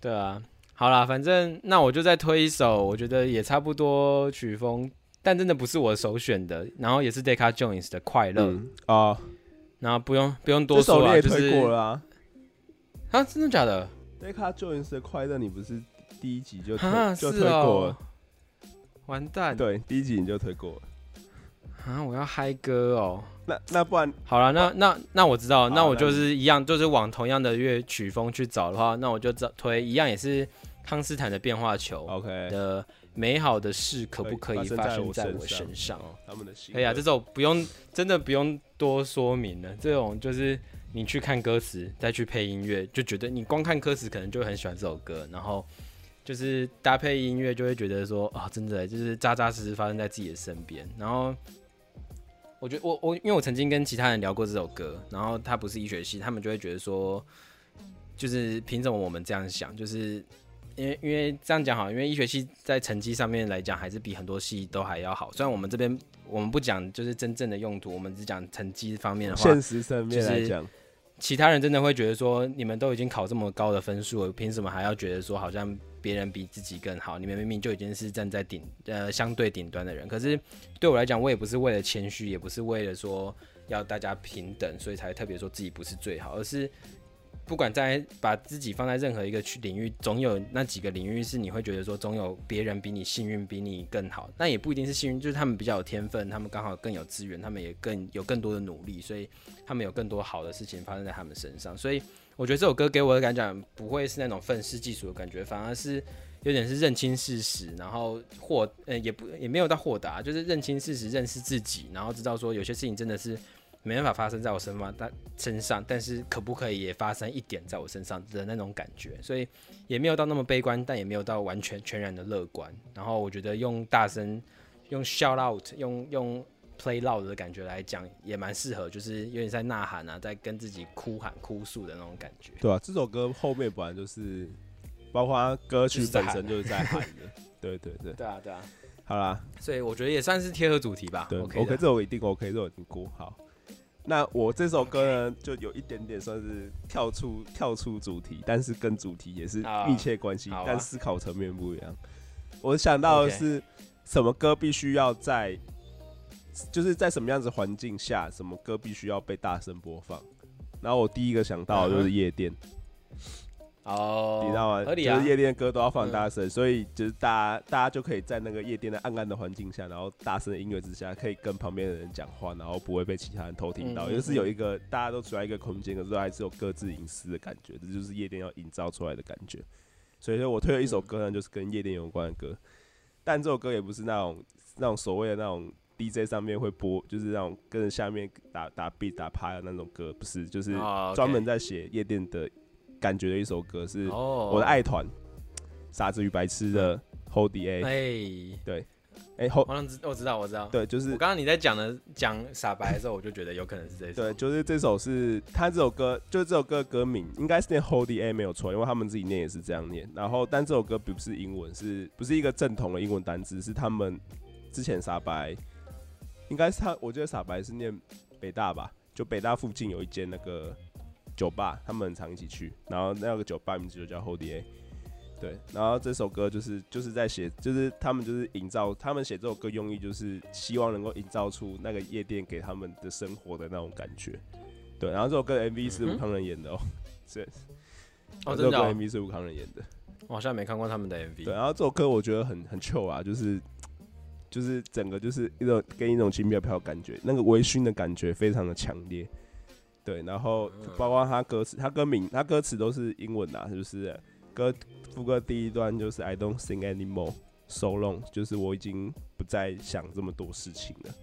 B: 对啊，好啦，反正那我就再推一首，我觉得也差不多曲风，但真的不是我首选的，然后也是 Decca Jones 的《快乐》
A: 嗯啊，
B: 然后不用不用多说
A: 了，也
B: 就是
A: 推过了啊。
B: 啊，真的假的
A: ？Decca Jones 的快乐，你不是第一集就
B: 啊，
A: 推就推过
B: 哦
A: 了？，
B: 完蛋，
A: 对，第一集你就推过了。
B: 啊，我要嗨歌哦。
A: 那那不然
B: 好了，那那那我知道，那我就是一样，就是往同样的乐曲风去找的话，那我就找推一样也是康斯坦的变化球
A: OK，
B: 的美好的事可不可以发
A: 发生在我身上？哦他们的新
B: 可以啊，这首不用真的不用多说明了，这种就是你去看歌词再去配音乐，就觉得你光看歌词可能就很喜欢这首歌，然后就是搭配音乐就会觉得说啊，真的就是扎扎实实发生在自己的身边。然后我觉得我我因为我曾经跟其他人聊过这首歌，然后他不是医学系，他们就会觉得说，就是凭什么我们这样想，就是。因为因为这样讲好，因为医学系在成绩上面来讲，还是比很多系都还要好。虽然我们这边我们不讲就是真正的用途，我们只讲成绩方面的话，
A: 现实层面来
B: 就是
A: 讲，
B: 其他人真的会觉得说，你们都已经考这么高的分数了，凭什么还要觉得说好像别人比自己更好？你们明明就已经是站在顶呃相对顶端的人。可是对我来讲，我也不是为了谦虚，也不是为了说要大家平等，所以才特别说自己不是最好，而是不管在把自己放在任何一个区领域，总有那几个领域是你会觉得说，总有别人比你幸运，比你更好。那也不一定是幸运，就是他们比较有天分，他们刚好更有资源，他们也更有更多的努力，所以他们有更多好的事情发生在他们身上。所以我觉得这首歌给我的感觉不会是那种愤世嫉俗的感觉，反而是有点是认清事实，然后豁呃也不也没有到豁达，就是认清事实，认识自己，然后知道说有些事情真的是没办法发生在我身上，但身上，但是可不可以也发生一点在我身上的那种感觉，所以也没有到那么悲观，但也没有到完全全然的乐观。然后我觉得用大声、用 shout out、用用 play loud 的感觉来讲，也蛮适合，就是有点在呐喊啊，在跟自己哭喊、哭诉的那种感觉。
A: 对啊，这首歌后面本来就是，包括它歌曲本身就是在喊的。对对对，
B: 对啊，对啊，
A: 好啦，
B: 所以我觉得也算是贴合主题吧。
A: 对
B: 的
A: 这我一定 OK，这我一定过好。那我这首歌呢，就有一点点算是跳出跳出主题，但是跟主题也是
B: 啊
A: 密切关系，
B: 啊
A: 但思考层面不一样。我想到的是什么歌必须要在，就是在什么样子环境下，什么歌必须要被大声播放。然后我第一个想到的就是夜店，
B: 哦，
A: 你知道吗？
B: 合理啊
A: 就是。夜店歌都要放大声，所以就是大家大家就可以在那个夜店的暗暗的环境下，然后大声的音乐之下，可以跟旁边的人讲话，然后不会被其他人偷听到，
B: 嗯嗯
A: 就是有一个大家都处在一个空间，可是还是有各自隐私的感觉，这就是夜店要营造出来的感觉。所以说我推了一首歌呢，就是跟夜店有关的歌，但这首歌也不是那种那种所谓的那种 DJ 上面会播，就是那种跟着下面打打 beat 打趴的那种歌，不是，就是专门在写夜店的感觉的一首歌，是
B: 哦，
A: 我的爱团，傻子与白痴的 Hold the A，
B: 哎，
A: 哎 Hold
B: 我知我知道我知道。
A: 对，就是
B: 我刚刚你在讲的讲傻白的时候，我就觉得有可能是这首。
A: 对，就是这首是他这首歌，就是这首歌的歌名应该是念 Hold the A 没有错，因为他们自己念也是这样念。然后，但这首歌不是英文，是不是一个正统的英文单词？是他们之前傻白，应该是他，我觉得傻白是念北大吧，就北大附近有一间那个酒吧，他们很常一起去，然后那个酒吧名字就叫 Hold the A。对，然后这首歌就是就是在写，就是他们就是营造，他们写这首歌用意就是希望能够营造出那个夜店给他们的生活的那种感觉。对，然后这首歌 MV 是吴康仁演的哦，是，
B: 哦，
A: 这首歌 MV 是吴康仁演的。
B: 我好像没看过他们的 MV。
A: 对，然后这首歌我觉得很很 chill 啊，就是就是整个就是一种给你一种轻飘飘的感觉，那个微醺的感觉非常的强烈。对，然后
B: 嗯
A: 包括他歌词，他歌名，他歌词都是英文的、啊，就是歌副歌第一段就是 I don't think anymore so long，就是我已经不再想这么多事情了，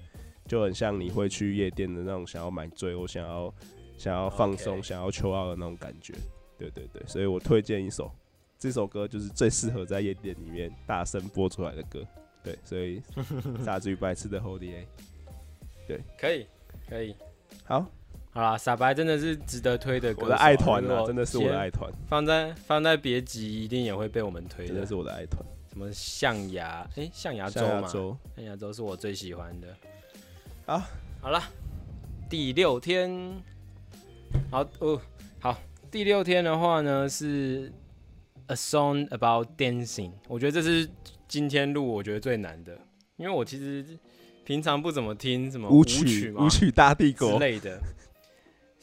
A: 就很像你会去夜店的那种想要买醉，我想要想要放松，想要求奥的那种感觉。对对对，所以我推荐一首，这首歌就是最适合在夜店里面大声播出来的歌。对，所以傻子与白痴的 Holiday，对，
B: 可以可以，
A: 好。
B: 好啦，傻白真的是值得推的歌，
A: 我的爱团啊，真的是我的爱团。
B: 放在放在别集一定也会被我们推，
A: 真的是我的爱团。
B: 什么象牙？哎，象牙
A: 洲
B: 嘛，象牙洲是我最喜欢的。
A: 好，
B: 好了，第六天，好哦，好，第六天的话呢是 A Song About Dancing，我觉得这是今天录我觉得最难的，因为我其实平常不怎么听什么舞曲、
A: 舞曲大帝国
B: 之类的。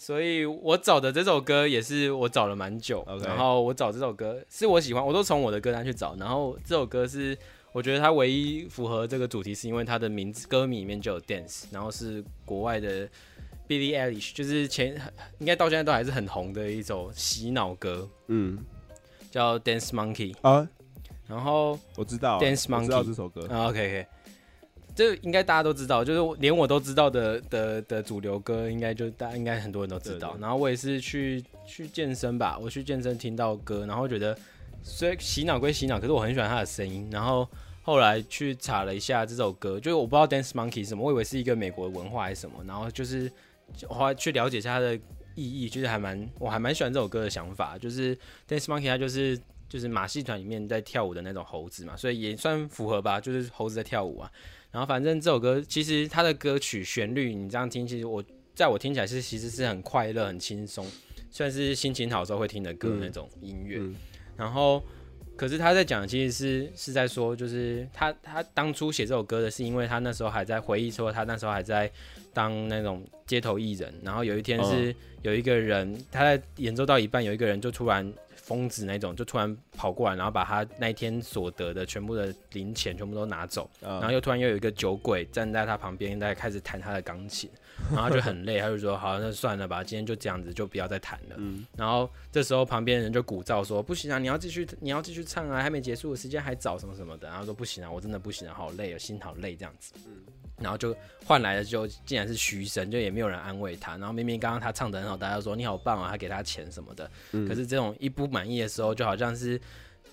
B: 所以我找的这首歌也是我找了蛮久，然后我找这首歌是我喜欢，我都从我的歌单去找，然后这首歌是我觉得它唯一符合这个主题，是因为它的名字歌名里面就有 dance，然后是国外的 Billie Eilish，就是前应该到现在都还是很红的一首洗脑歌，嗯，叫 Dance Monkey 啊，然后
A: 我知道
B: Dance Monkey
A: 知道这首歌
B: ，OK OK。这应该大家都知道，就是连我都知道的的的主流歌，应该就大家应该很多人都知道。然后我也是去去健身吧，我去健身听到歌，然后觉得虽然洗脑归洗脑，可是我很喜欢他的声音。然后后来去查了一下这首歌，就是我不知道 Dance Monkey 什么，我以为是一个美国文化还是什么。然后就是花去了解一下它的意义，就是还蛮我还蛮喜欢这首歌的想法。就是 Dance Monkey 它就是就是马戏团里面在跳舞的那种猴子嘛，所以也算符合吧，就是猴子在跳舞啊。然后反正这首歌其实它的歌曲旋律你这样听，其实我在我听起来是其实是很快乐、很轻松，算是心情好的时候会听的歌那种音乐。然后，可是他在讲其实是是在说，就是他他当初写这首歌的是因为他那时候还在回忆说他那时候还在当那种街头艺人，然后有一天是有一个人他在演奏到一半，有一个人就突然。疯子那种，就突然跑过来，然后把他那一天所得的全部的零钱全部都拿走，然后又突然又有一个酒鬼站在他旁边，在开始弹他的钢琴，然后就很累，他就说：“好，那算了吧，今天就这样子，就不要再弹了。”然后这时候旁边人就鼓噪说：“不行啊，你要继续，你要继续唱啊，还没结束，时间还早，什么什么的。”然后说：“不行啊，我真的不行啊，好累啊，心好累这样子。”然后就换来的就竟然是嘘声，就也没有人安慰他。然后明明刚刚他唱的很好，大家说你好棒啊，还给他钱什么的。可是这种一不满意的时候，就好像是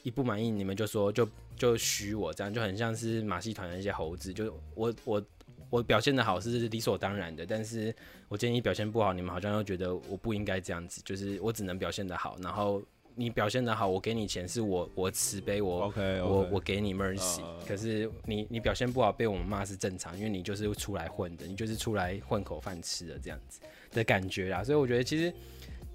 B: 一不满意，你们就说就就嘘我，这样就很像是马戏团的一些猴子。就我我我表现的好是理所当然的，但是我建议表现不好，你们好像又觉得我不应该这样子，就是我只能表现的好，然后。你表现的好，我给你钱，是我我慈悲，我我我给你 mercy。可是你你表现不好，被我们骂是正常，因为你就是出来混的，你就是出来混口饭吃的这样子的感觉啦。所以我觉得其实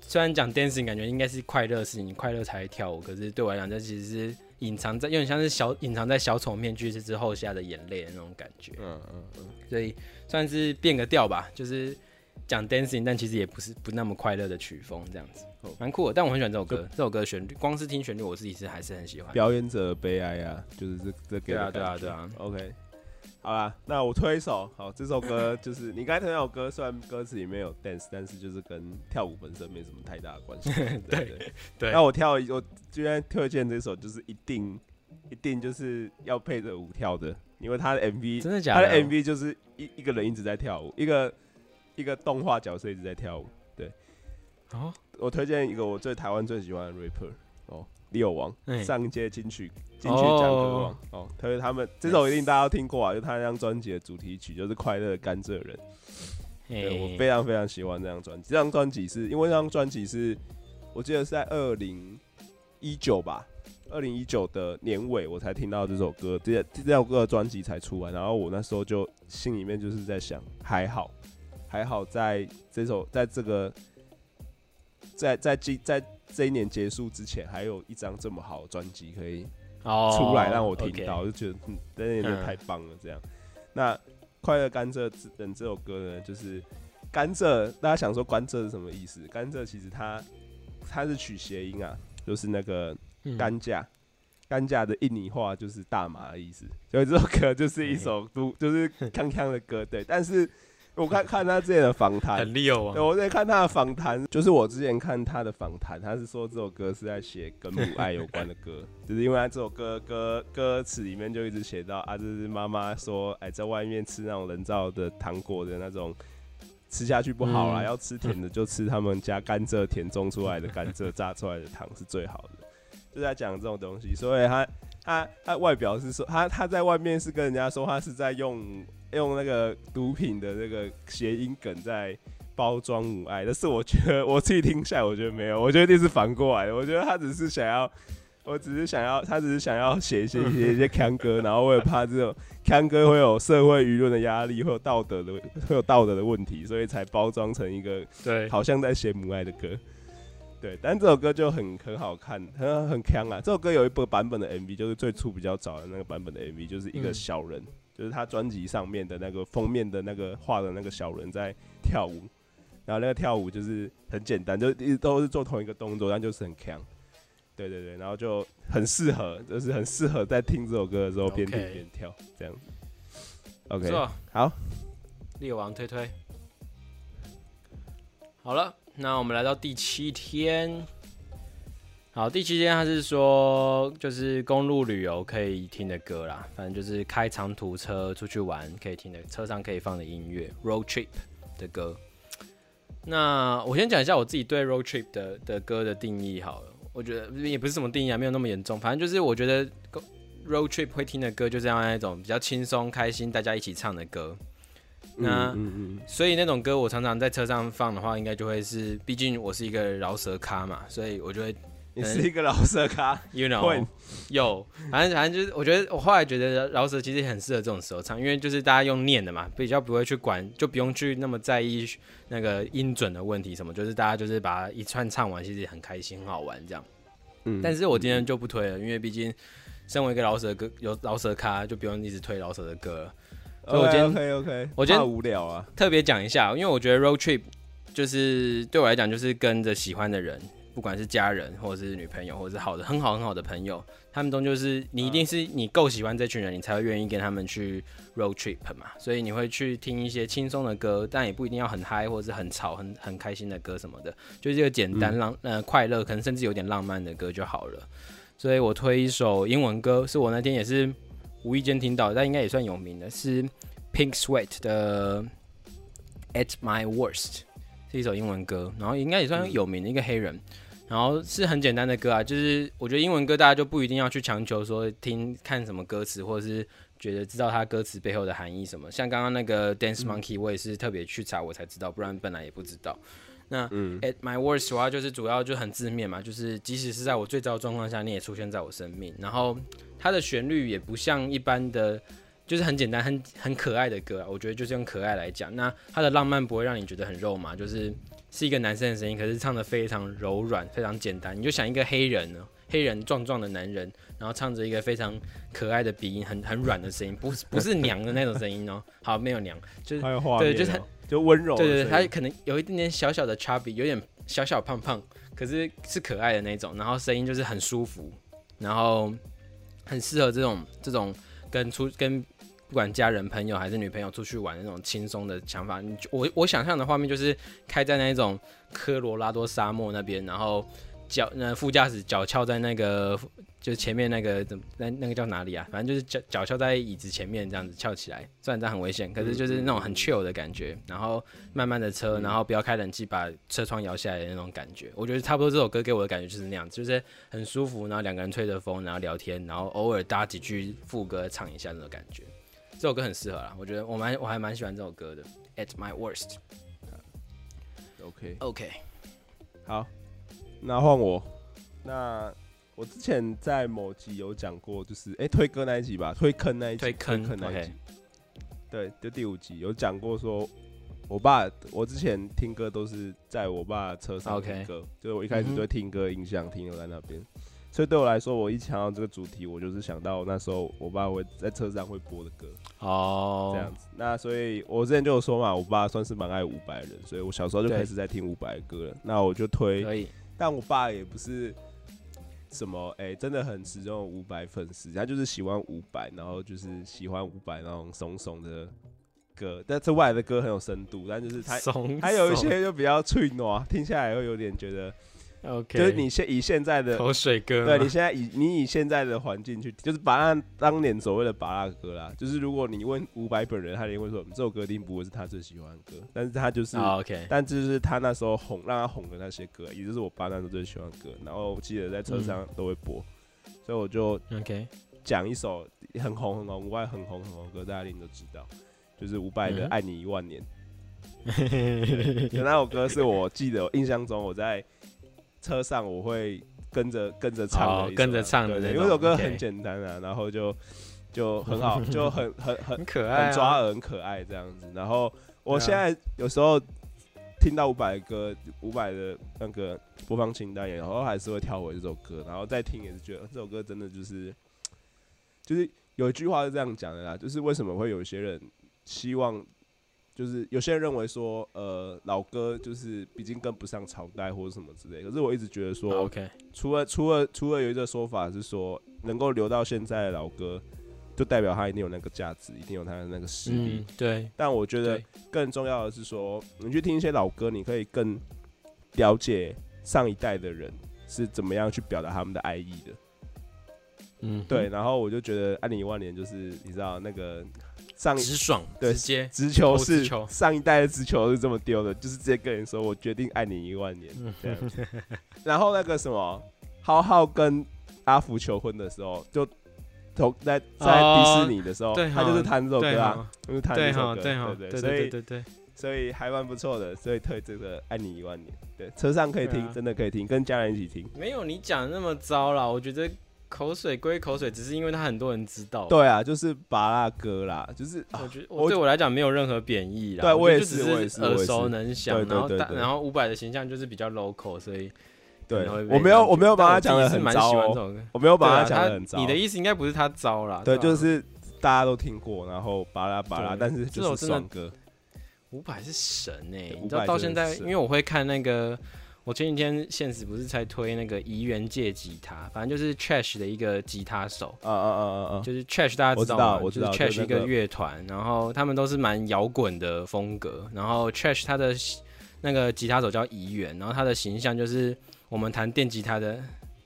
B: 虽然讲 dancing，感觉应该是快乐事情，快乐才会跳舞。可是对我来讲，这其实是隐藏在有点像是小隐藏在小丑面具之后下的眼泪的那种感觉。嗯嗯嗯。所以算是变个调吧，就是讲 dancing，但其实也不是不那么快乐的曲风这样子。蛮酷的，但我很喜欢这首歌。这首歌旋律，光是听旋律，我自己是还是很喜欢。
A: 表演者悲哀啊，就是这这给
B: 对啊对啊对啊。
A: OK，好啦，那我推一首。好，这首歌就是你刚才推那首歌，虽然歌词里面有 dance，但是就是跟跳舞本身没什么太大的关系。对对。那我跳，我今天推荐这首，就是一定一定就是要配着舞跳的，因为他的 MV
B: 真的假的？
A: 他的 MV 就是一一个人一直在跳舞，一个一个动画角色一直在跳舞。对。哦。我推荐一个我最台湾最喜欢的 rapper 哦，李友王，上一届金曲金曲奖歌王哦，特别他们这首一定大家都听过啊，就他那张专辑的主题曲就是《快乐甘蔗人》，对我非常非常喜欢这张专辑。这张专辑是因为这张专辑是我记得是在二零一九吧，二零一九的年尾我才听到这首歌，这这首歌的专辑才出来，然后我那时候就心里面就是在想，还好还好在这首在这个。在在今在这一年结束之前，还有一张这么好的专辑可以出来让我听到，就觉得嗯，真的太棒了。这样，那《快乐甘蔗等》这首歌呢，就是甘蔗，大家想说甘蔗是什么意思？甘蔗其实它它是取谐音啊，就是那个甘蔗，甘蔗的印尼话就是大麻的意思，所以这首歌就是一首都就是康康的歌，对。但是我看看他之前的访谈，
B: 很溜啊。
A: 我在看他的访谈，就是我之前看他的访谈，他是说这首歌是在写跟母爱有关的歌，就是因为他这首歌歌歌词里面就一直写到啊，就是妈妈说，哎，在外面吃那种人造的糖果的那种，吃下去不好啦，要吃甜的就吃他们家甘蔗田种出来的甘蔗榨出来的糖是最好的，就在讲这种东西，所以他他他外表是说他他在外面是跟人家说他是在用。用那个毒品的那个谐音梗在包装母爱，但是我觉得我自己听下来，我觉得没有，我觉得一定是反过来的。我觉得他只是想要，我只是想要，他只是想要写一些写一些腔歌，然后我也怕这种腔歌会有社会舆论的压力，会有道德的会有道德的问题，所以才包装成一个
B: 对，
A: 好像在写母爱的歌。对，但这首歌就很很好看，很很腔啊。这首歌有一部版本的 MV，就是最初比较早的那个版本的 MV，就是一个小人。就是他专辑上面的那个封面的那个画的那个小人在跳舞，然后那个跳舞就是很简单，就一直都是做同一个动作，但就是很强。对对对，然后就很适合，就是很适合在听这首歌的时候边听边跳这样。OK，好，
B: 猎王推推，好了，那我们来到第七天。好，第七间他是说，就是公路旅游可以听的歌啦，反正就是开长途车出去玩可以听的，车上可以放的音乐，road trip 的歌。那我先讲一下我自己对 road trip 的的歌的定义好了，我觉得也不是什么定义啊，没有那么严重，反正就是我觉得 road trip 会听的歌，就是要那种比较轻松、开心，大家一起唱的歌。那所以那种歌我常常在车上放的话，应该就会是，毕竟我是一个饶舌咖嘛，所以我就会。
A: 你是一个饶舌咖，
B: You know，有，反正反正就是，我觉得我后来觉得饶舌其实很适合这种时候唱，因为就是大家用念的嘛，比较不会去管，就不用去那么在意那个音准的问题什么，就是大家就是把一串唱完，其实也很开心很好玩这样。嗯，但是我今天就不推了，因为毕竟身为一个饶舌歌有饶舌咖，就不用一直推饶舌的歌了。所以我今天
A: OK OK，
B: 我今天
A: 无聊啊，
B: 特别讲一下，因为我觉得 road trip 就是对我来讲就是跟着喜欢的人。不管是家人，或者是女朋友，或者是好的很好很好的朋友，他们终究是你一定是你够喜欢这群人，你才会愿意跟他们去 road trip 嘛。所以你会去听一些轻松的歌，但也不一定要很嗨或者是很吵、很很开心的歌什么的，就是一个简单浪呃快乐，可能甚至有点浪漫的歌就好了。所以我推一首英文歌，是我那天也是无意间听到，但应该也算有名的，是 Pink Sweat 的 At My Worst，是一首英文歌，然后应该也算有名的一个黑人。然后是很简单的歌啊，就是我觉得英文歌大家就不一定要去强求说听看什么歌词，或者是觉得知道它歌词背后的含义什么。像刚刚那个 Dance Monkey，我也是特别去查我才知道，不然本来也不知道。那 At My Worst 的话，就是主要就很字面嘛，就是即使是在我最糟的状况下，你也出现在我生命。然后它的旋律也不像一般的，就是很简单、很很可爱的歌啊。我觉得就是用可爱来讲，那它的浪漫不会让你觉得很肉麻，就是。是一个男生的声音，可是唱的非常柔软，非常简单。你就想一个黑人呢，黑人壮壮的男人，然后唱着一个非常可爱的鼻音，很很软的声音，不是不是娘的那种声音哦。好，没有娘，就是对，就是他
A: 就温柔。
B: 对对对，他可能有一点点小小的 chubby，有点小小胖胖，可是是可爱的那种。然后声音就是很舒服，然后很适合这种这种跟出跟。不管家人、朋友还是女朋友出去玩那种轻松的想法，你我我想象的画面就是开在那种科罗拉多沙漠那边，然后脚那副驾驶脚翘在那个就是前面那个怎那那个叫哪里啊？反正就是脚脚翘在椅子前面这样子翘起来，虽然这样很危险，可是就是那种很 chill 的感觉。然后慢慢的车，然后不要开冷气，把车窗摇下来的那种感觉，我觉得差不多这首歌给我的感觉就是那样，就是很舒服，然后两个人吹着风，然后聊天，然后偶尔搭几句副歌唱一下那种感觉。这首歌很适合啦，我觉得我蛮我还蛮喜欢这首歌的。At my worst。
A: OK
B: OK。
A: 好，那换我。那我之前在某集有讲过，就是哎推歌那一集吧，推坑那一集，
B: 推坑
A: 那一集。对，就第五集有讲过，说我爸我之前听歌都是在我爸车上听歌，就是我一开始对听歌印象停留在那边。所以对我来说，我一想到这个主题，我就是想到那时候我爸会在车上会播的歌哦，这样子。那所以我之前就有说嘛，我爸算是蛮爱伍佰的人，所以我小时候就开始在听伍佰的歌了。那我就推，
B: 可以。
A: 但我爸也不是什么哎，真的很始终伍佰粉丝，他就是喜欢伍佰，然后就是喜欢伍佰那种怂怂的歌，但这外来的歌很有深度，但就是他
B: 怂
A: 还有一些就比较脆糯，听下来会有点觉得，
B: OK，
A: 就是你现以现在的
B: 口水歌，
A: 对你现在以你以现在的环境去，就是把那当年所谓的拔拉歌啦，就是如果你问伍佰本人，他一定会说这首歌一定不会是他最喜欢的歌，但是他就是，但就是他那时候哄让他哄的那些歌，也就是我爸那时候最喜欢的歌，然后我记得在车上都会播，所以我就
B: OK，
A: 讲一首很红很红伍佰很红很红的歌，大家一定都知道，就是伍佰的
B: 嗯《
A: 爱你一万年》。对，那首歌是我记得，我印象中我在车上我会跟着跟着唱
B: 跟着唱的
A: 因为这首歌很简单啊，然后就就很好，就很很很
B: 很可爱、啊，
A: 很抓耳、很可爱这样子。然后我现在有时候听到伍佰的歌，伍佰的那个播放清单，然后还是会跳回这首歌，然后再听也是觉得这首歌真的就是就是有一句话是这样讲的啦，就是为什么会有一些人希望。就是有些人认为说，呃，老歌就是已经跟不上朝代或者什么之类。可是我一直觉得说，
B: 啊 OK，
A: 除了除了除了有一个说法是说，能够留到现在的老歌，就代表它一定有那个价值，一定有它的那个实力。
B: 嗯，对，
A: 但我觉得更重要的是说，你去听一些老歌，你可以更了解上一代的人是怎么样去表达他们的爱意的。
B: 嗯，
A: 对，，然后我就觉得《爱你一万年》就是你知道那个上一
B: 直爽，
A: 对
B: 直接，
A: 直球是
B: 直球。
A: 上一代的直球是这么丢的，就是直接跟人说我决定爱你一万年
B: 嗯。
A: 这样。然后那个什么，浩浩跟阿福求婚的时候，就同在在迪士尼的时候，
B: 对
A: 他就是弹这首歌啊，就是弹，这首歌，
B: 对，
A: 对
B: 对
A: 所以
B: 对对对，
A: 所以还蛮不错的，所以推这个爱你一万年，对，车上可以听，
B: 啊。
A: 真的可以听，跟家人一起听。
B: 没有你讲的那么糟啦，我觉得口水归口水，只是因为他很多人知道。，
A: 对啊，就是拔拉哥啦，就是啊
B: 我觉得对我来讲没有任何贬义啦。
A: 对我也
B: 只
A: 我也是
B: 耳熟能详，然后大
A: 对对
B: 然后伍佰的形象就是比较 local，所以
A: 对我没有我没有把他讲的
B: 是蛮
A: 糟哦，
B: 喜。
A: 我没有把他讲的很糟。
B: 你的意思应该不是他糟啦，
A: 对，就是大家都听过，然后巴拉巴拉，但是就是
B: 这首真的
A: 爽歌。
B: 伍佰是神哎、你知道到现在，因为我会看那个，我前几天现实不是才推那个怡园界吉他，反正就是 Trash 的一个吉他手，
A: 啊啊啊啊啊！
B: 就是 Trash 大家
A: 知
B: 道吗？
A: 我知道
B: Trash 一个乐团，然后他们都是蛮摇滚的风格，然后 Trash 他的那个吉他手叫怡园，然后他的形象就是我们弹电吉他的。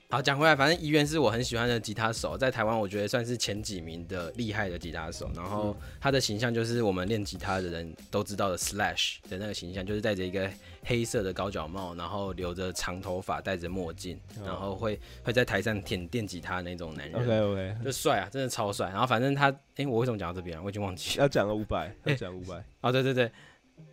B: 好，讲回来，反正怡园是我很喜欢的吉他手，在台湾我觉得算是前几名的厉害的吉他手。然后他的形象就是我们练吉他的人都知道的 Slash 的那个形象，就是戴着一个黑色的高脚帽，然后留着长头发，戴着墨镜，然后会会在台上舔电吉他那种男人。
A: OK OK，
B: 就帅啊，真的超帅。然后反正他，哎、我为什么讲到这边啊？我已经忘记了。
A: 要讲了五百，要讲五百。
B: 哦，对对对，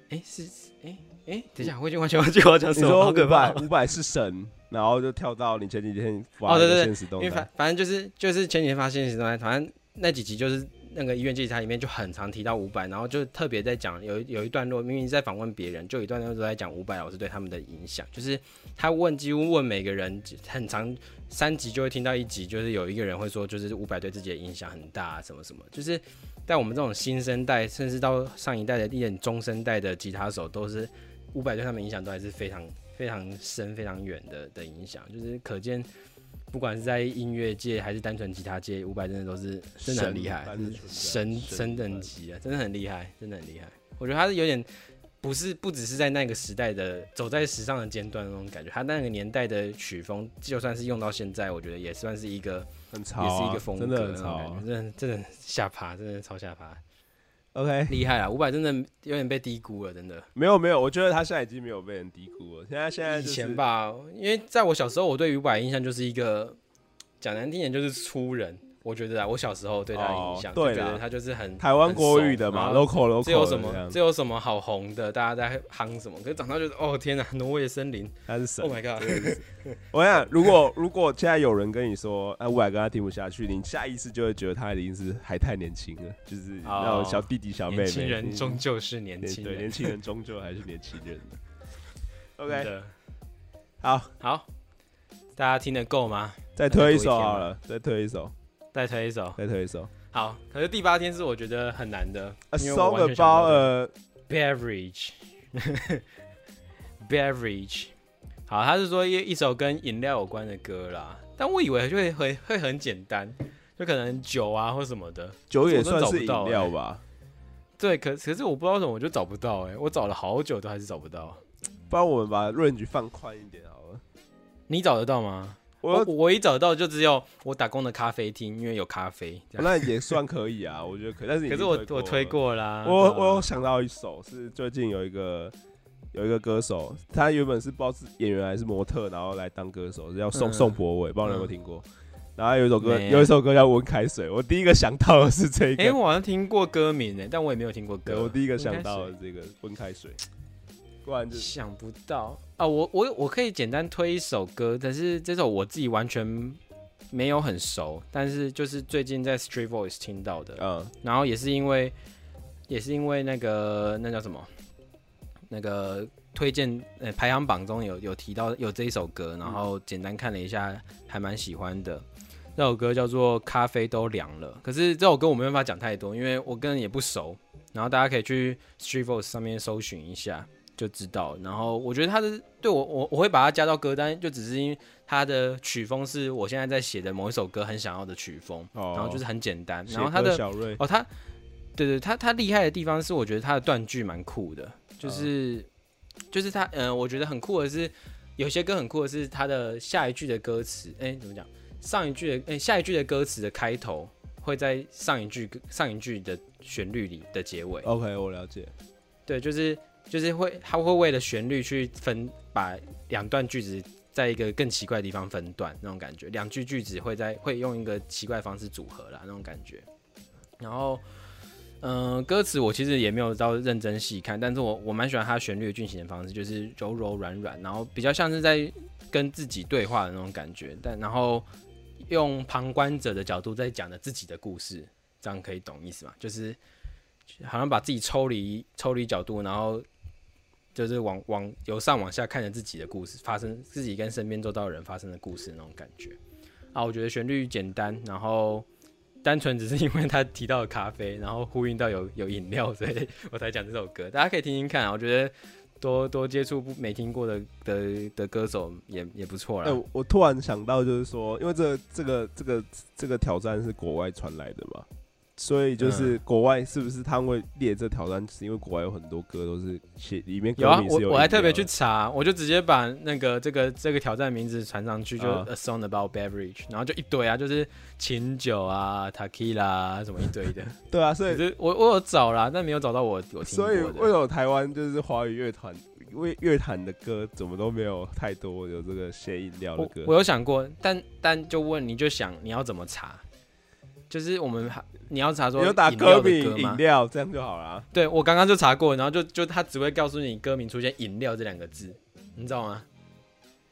B: 哎、是，哎、哎、等一下，我已经完全忘记我要讲什么，
A: 你说
B: 好可怕。
A: 五百是神，然后就跳到你前几天发的
B: 哦对对对
A: 现实动态
B: 因为反。反正就是就是前几天发现实动态，反正那几集就是那个医院记他里面就很常提到伍佰，然后就特别在讲有有一段落，明明在访问别人，就一段落都在讲伍佰老师对他们的影响，就是他问几乎问每个人，很长三集就会听到一集，就是有一个人会说，就是伍佰对自己的影响很大，什么什么，就是在我们这种新生代，甚至到上一代的一点中生代的吉他手，都是伍佰对他们影响都还是非常非常深、非常远的的影响，就是可见。不管是在音乐界还是单纯吉他界，伍佰真的都是真的很厉害，
A: 神
B: 是神等级啊，真的很厉害，真的很厉害。我觉得他是有点不是不只是在那个时代的走在时尚的尖端的那种感觉，他那个年代的曲风，就算是用到现在，我觉得也算是一个
A: 很潮啊，
B: 也是一个风格
A: 真的很潮啊
B: 种感觉，。真的真的下爬，真的超下爬，
A: OK，
B: 厉害啊！伍佰真的有点被低估了，真的。
A: 没有没有，我觉得他现在已经没有被人低估了。现在现在
B: 以
A: 就是
B: 前吧，因为在我小时候，我对伍佰印象就是一个讲难听点就是粗人。我觉得啊，我小时候对他的印象，
A: 哦对
B: 就觉得他就是很
A: 台湾国语的嘛，local local
B: 这有什么
A: 的这
B: 这有什么好红的？大家在夯什么？可是长大就是哦天哪，挪威的森林
A: 他是神
B: ，Oh。my god！
A: 我想，如果 如果现在有人跟你说，哎，伍佰跟他听不下去，你下意识就会觉得他已经是还太年轻了，就是那种小弟弟小妹妹。
B: 年轻人
A: 嗯
B: 终究是年轻
A: 对，
B: 人
A: 年。轻人终究还是 年轻人 OK，好，
B: 好，大家听得够吗？
A: 再推一首好了，再推一首，
B: 再推一首。
A: 再推一首。
B: 好，可是第八天是我觉得很难的
A: A song about a
B: beverage beverage。好，他是说一一首跟饮料有关的歌啦，但我以为就会会会很简单，就可能酒啊或什么的。
A: 酒也算是饮料吧？
B: 对，可可是我不知道为什么我就找不到哎、我找了好久都还是找不到。
A: 不然我们把 range 放宽一点好了。
B: 你找得到吗？我
A: 我
B: 我一找到就只有我打工的咖啡厅，因为有咖啡。
A: 那也算可以啊，我觉得可以。但是你
B: 可是我我推
A: 过
B: 啦。
A: 我我有想到一首是最近有一个有一个歌手，他原本是不知道是演员还是模特，然后来当歌手，是叫宋
B: 嗯
A: 宋博伟，不知道你有没有听过。然后有一首歌，有一首歌叫《温开水》，我第一个想到的是这个
B: 哎、
A: 个。
B: 我好像听过歌名哎，但我也没有听过歌。
A: 对，我第一个想到
B: 水
A: 的这个温开水，不然就是
B: 想不到啊！我我我可以简单推一首歌，但是这首我自己完全没有很熟，但是就是最近在 Street Voice 听到的，
A: 嗯
B: 然后也是因为也是因为那个那叫什么那个推荐呃排行榜中有有提到有这一首歌，然后简单看了一下，还蛮喜欢的。这首歌叫做《咖啡都凉了》，可是这首歌我没办法讲太多，因为我跟人也不熟。然后大家可以去 Street Voice 上面搜寻一下就知道。然后我觉得他的对我我我会把它加到歌单，就只是因为它的曲风是我现在在写的某一首歌很想要的曲风，
A: 哦
B: 然后就是很简单。然后他的
A: 小瑞，
B: 哦，他对对，他他厉害的地方是，我觉得他的断句蛮酷的，
A: 嗯
B: 就是、就是他，嗯、我觉得很酷的是，有些歌很酷的是他的下一句的歌词，哎、怎么讲？上一句的，哎、下一句的歌词的开头会在上一句上一句的旋律里的结尾
A: ，OK，我了解。
B: 对，就是就是会，他会为了旋律去分，把两段句子在一个更奇怪的地方分段，那种感觉。两句句子会在会用一个奇怪方式组合啦，那种感觉。然后，嗯、歌词我其实也没有到认真细看，但是我我蛮喜欢它旋律的进行的方式，就是柔柔软软，然后比较像是在跟自己对话的那种感觉。但然后用旁观者的角度在讲的自己的故事，这样可以懂意思吗？就是好像把自己抽离抽离角度，然后就是往往由上往下看着自己的故事发生，自己跟身边周遭的人发生的故事那种感觉。啊，我觉得旋律简单，然后单纯只是因为他提到了咖啡，然后呼应到有有饮料，所以我才讲这首歌。大家可以听听看啊，我觉得多多接触不没听过的的的歌手也也不错
A: 哎、
B: 啦。
A: 我突然想到，就是说，因为这这个这个这个挑战是国外传来的嘛，所以就是国外是不是他们会列这挑战，是因为国外有很多歌都是写里面歌
B: 有啊，我我还特别去查，我就直接把那个这个这个挑战名字传上去，就
A: 啊
B: A Song About Beverage，然后就一堆啊，就是琴酒啊、takila 啊什么一堆的。
A: 对啊，所以
B: 我我有找啦，但没有找到我我听过
A: 所以
B: 的。
A: 为什么台湾就是华语乐团为乐坛的歌怎么都没有太多有这个写饮料的歌？
B: 我我有想过，但但就问你就想你要怎么查？就是我们还你要查说
A: 你就打歌名饮？料这样就好了。
B: 对我刚刚就查过，然后就就他只会告诉你歌名出现“饮料”这两个字，你知道吗？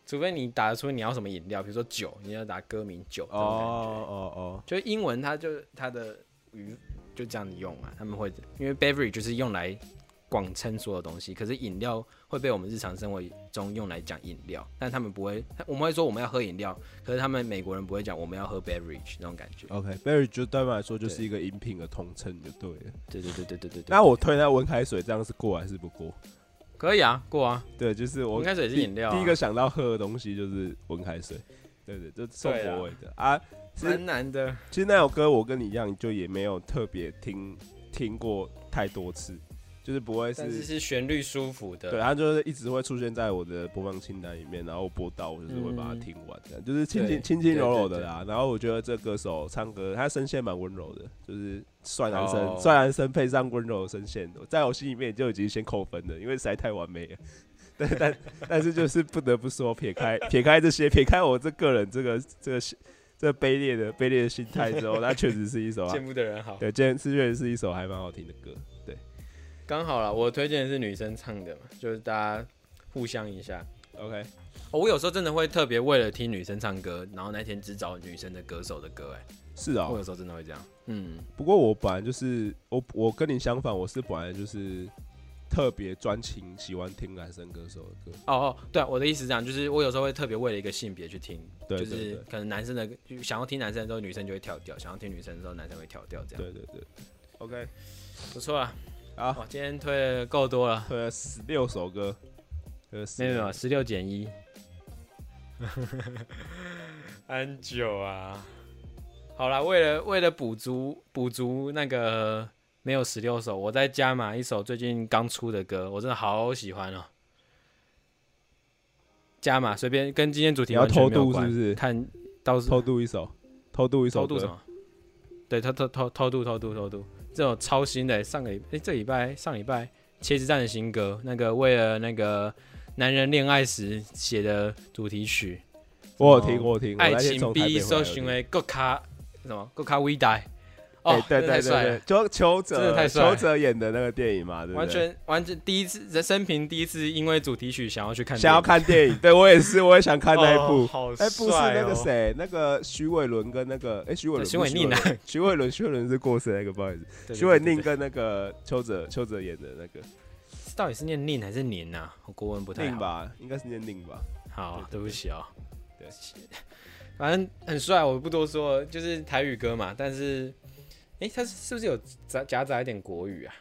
B: 除非你打得出你要什么饮料，比如说酒，你要打歌名酒。
A: 哦
B: 哦，
A: 哦哦，
B: 就英文它就它的语就这样子用嘛，他们会因为 beverage 就是用来广称所有东西，可是饮料会被我们日常生活中用来讲饮料，但他们不会，我们会说我们要喝饮料，可是他们美国人不会讲我们要喝 beverage 那种感觉。
A: OK，Berry 就对他们来说就是一个饮品的统称就对了。
B: 对对对对对对对，
A: 那我推那温开水，这样是过还是不过？
B: 可以啊，过啊，
A: 对，就是我
B: 温开水是饮料啊
A: 第一个想到喝的东西就是温开水。对对，就宋
B: 对啊
A: 博伟的啊。其实
B: 蛮难的。
A: 其实那首歌我跟你一样，就也没有特别听听过太多次，就是不会
B: 但是旋律舒服的，
A: 对，它就是一直会出现在我的播放清单里面，然后播到我就是会把它听完的，就是轻轻轻轻柔柔的啦。然后我觉得这歌手唱歌，他声线蛮温柔的，就是帅男生，
B: 哦
A: 帅男生配上温柔的声线，在我心里面就已经先扣分了，因为实在太完美了。但但但是就是不得不说，撇开撇开这些，撇开我这个人这个这个这个卑劣的卑劣的心态之后，它确实是一首啊
B: 见不得人好。
A: 对，今天是确实是一首还蛮好听的歌。对
B: 刚好了，我推荐的是女生唱的嘛，就是大家互相一下。
A: ，OK，
B: 哦我有时候真的会特别为了听女生唱歌，然后那天只找女生的歌手的歌，哎，
A: 是啊、
B: 我有时候真的会这样。嗯，
A: 不过我本来就是我我跟你相反，我是本来就是特别专情喜欢听男生歌手的歌。
B: 哦哦，对啊，我的意思是这样，就是我有时候会特别为了一个性别去听，就是可能男生的就想要听男生的时候，女生就会跳掉；想要听女生的时候，男生会跳掉，这样
A: 对对对，OK，
B: 不错啊。
A: 好，
B: 哇，今天推的够多了，
A: 推了十六首歌，推了16
B: 没有没有，十六减一，安久啊。好啦，为了为了补足补足那个没有十六首，我再加码一首最近刚出的歌，我真的好喜欢哦。加码随便跟今天主题完全没有关，
A: 是不是？
B: 看到
A: 偷渡一首，偷渡一首，
B: 偷渡什么？对，偷偷偷偷渡偷渡偷渡，这种超新的，上个礼哎这礼拜上礼拜茄子蛋的新歌，那个为了那个男人恋爱时写的主题曲，
A: 我有听我有听，
B: 爱情比搜
A: 寻
B: 为够卡什么够卡伟大。
A: 哦，对对对对，就邱泽，邱泽演的那个电影嘛，对
B: 完全完全第一次人生平第一次因为主题曲想要去看，
A: 想要看电影，对我也是，我也想看那一部，
B: 那
A: 部是那个谁，那个徐伟伦跟那个哎徐伟伦，
B: 徐伟宁啊，
A: 徐伟伦，徐伟伦是过世那个，不好意思，徐伟宁跟那个邱泽，邱泽演的那个，
B: 到底是念宁还是年呐？我国文不太
A: 宁吧，应该是念宁吧。
B: 好，对不起哦，
A: 对，
B: 反正很帅，我不多说，就是台语歌嘛，但是。哎，他是不是有夹夹杂一点国语啊？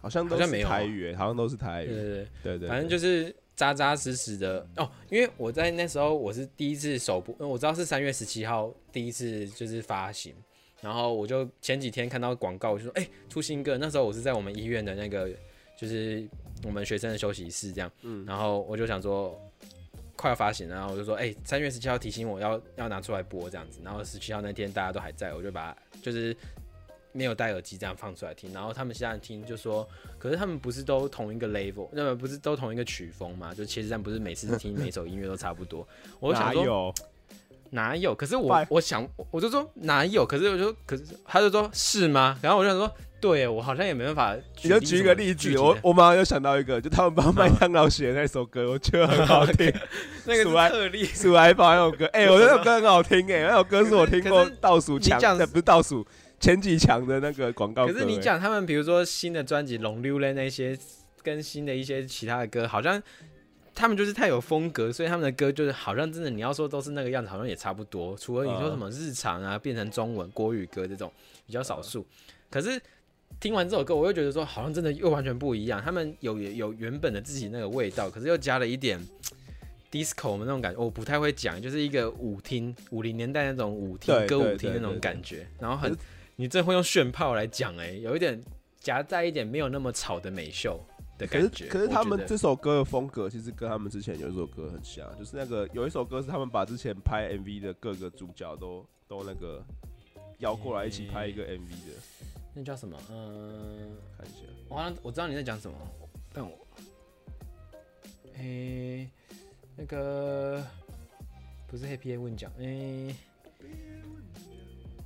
A: 好像好像没有台语，好像都是台语。
B: 对对
A: 对对，
B: 反正就是扎扎实实的哦。因为我在那时候我是第一次首播，我知道是三月十七号第一次就是发行，然后我就前几天看到广告，我就说哎出新歌。那时候我是在我们医院的那个就是我们学生的休息室这样，嗯，然后我就想说快要发行了，然后我就说哎三月十七号提醒我要要拿出来播这样子，然后十七号那天大家都还在，我就把就是。没有戴耳机这样放出来听，然后他们现在听就说，可是他们不是都同一个 level，那么不是都同一个曲风嘛？就茄子蛋不是每次听每首音乐都差不多？我想说哪有？可是我我想我就说哪有？可是我就可是他就说是吗？然后我就想说，对我好像也没办法。
A: 你就举一个例子，我我马上又想到一个，就他们帮麦当劳写的那首歌，我觉得很好听。
B: 那个特例，
A: 数来宝那首歌，哎，我那首歌很好听哎，那首歌是我听过倒数强，不是倒数。前几强的那个广告，
B: 可是你讲他们，比如说新的专辑《龙溜》嘞那些，跟新的一些其他的歌，好像他们就是太有风格，所以他们的歌就是好像真的，你要说都是那个样子，好像也差不多。除了你说什么日常啊，变成中文国语歌这种比较少数。可是听完这首歌，我又觉得说，好像真的又完全不一样。他们有有原本的自己那个味道，可是又加了一点 disco 我们那种感觉，我不太会讲，就是一个舞厅五零年代那种舞厅歌舞厅那种感觉，然后很。你真会用炫炮来讲哎，有一点夹在一点没有那么吵的美秀的感
A: 觉。可是可是他们这首歌的风格其实跟他们之前有一首歌很像，就是那个有一首歌是他们把之前拍 MV 的各个主角都都那个邀过来一起拍一个 MV 的。
B: 那叫什么？嗯，
A: 看一下。
B: 我好像我知道你在讲什么，但我，诶，那个不是 Happy 问奖，诶。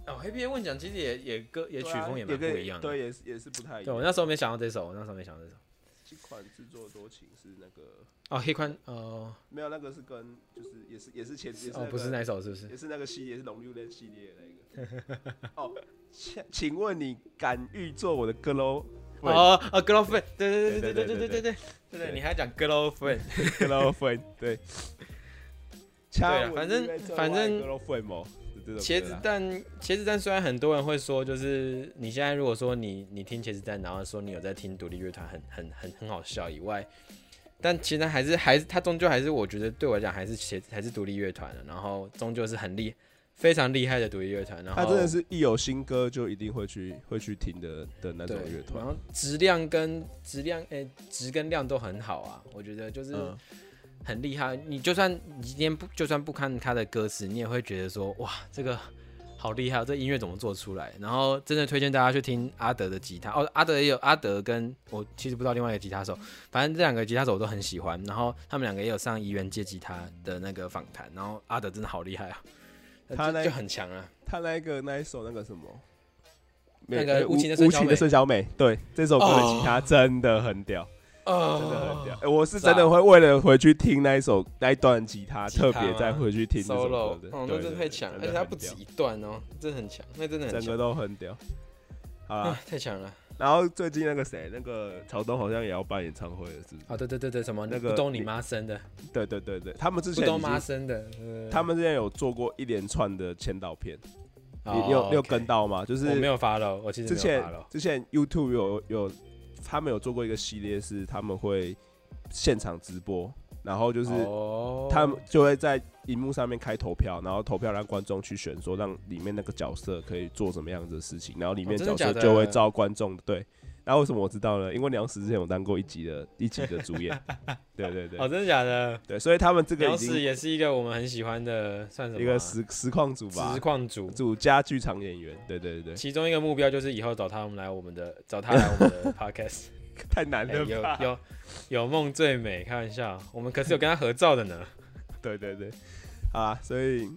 B: 哦，黑皮问奖其实也也歌也曲风也蛮不一样的，
A: 对，也是也是不太一样。
B: 对我那时候没想到这首，我那时候没想到这首。
A: 这款制作多情是那个
B: 哦，黑宽哦，
A: 没有那个是跟就是也是也是前也是
B: 哦，不是那首是不是？
A: 也是那个系列是龙六的系列那个。哦，请请问你敢预做我的 girl？
B: 哦啊，girlfriend，对对对对对对对对对对，你还讲
A: girlfriend，girlfriend，对。
B: 对，反正反正。茄子蛋，茄子蛋虽然很多人会说，就是你现在如果说你你听茄子蛋，然后说你有在听独立乐团，很很很很好笑以外，但其实还是还是他终究还是我觉得对我来讲还是茄子还是独立乐团的，然后终究是很厉非常厉害的独立乐团。然后
A: 他真的是一有新歌就一定会去会去听的的那种乐团，
B: 然后质量跟质量诶质跟量都很好啊，我觉得就是。很厉害，你就算你今天不就算不看他的歌词，你也会觉得说哇，这个好厉害，这音乐怎么做出来？然后真的推荐大家去听阿德的吉他哦，阿德也有阿德跟我其实不知道另外一个吉他手，反正这两个吉他手我都很喜欢。然后他们两个也有上怡园借吉他的那个访谈，然后阿德真的好厉害啊，他那就很强啊，
A: 他那个那一首那个什么，
B: 那个无情的无情的
A: 孙小美，对，这首歌的吉他真的很屌。真的很屌，我是真的会为了回去听那一首那一段吉他，特别再回去听
B: solo
A: 的。
B: 哦，那真的太强，而且它不止一段哦，真的很强，那真的很
A: 整个都很屌。啊，
B: 太强了。
A: 然后最近那个谁，那个曹东好像也要办演唱会了，是不是？
B: 啊，对对对对，什么那个不懂你妈生的？
A: 对对对对，他们之前
B: 不懂妈生的，
A: 他们之前有做过一连串的签到片，你有你有跟到吗？就是
B: 我没有发了，我其实
A: 之前之前 YouTube 有有。他们有做过一个系列，是他们会现场直播，然后就是
B: 哦
A: 他们就会在荧幕上面开投票，然后投票让观众去选，说让里面那个角色可以做什么样子的事情，然后里面角色就会照观众的对。然后为什么我知道呢？因为梁实之前有当过一集的 一集的主演，对对对
B: 哦，真的假的？
A: 对，所以他们这个
B: 鸟
A: 已经
B: 屎也是一个我们很喜欢的，算什么啊？
A: 一个实实况组吧
B: 实，况组。
A: 组加剧场演员，对对对，
B: 其中一个目标就是以后找他们来我们的，找他来我们的 podcast。
A: 太难了吧？
B: 有有梦最美，开玩笑，我们可是有跟他合照的呢。
A: 对对对，好啊，所以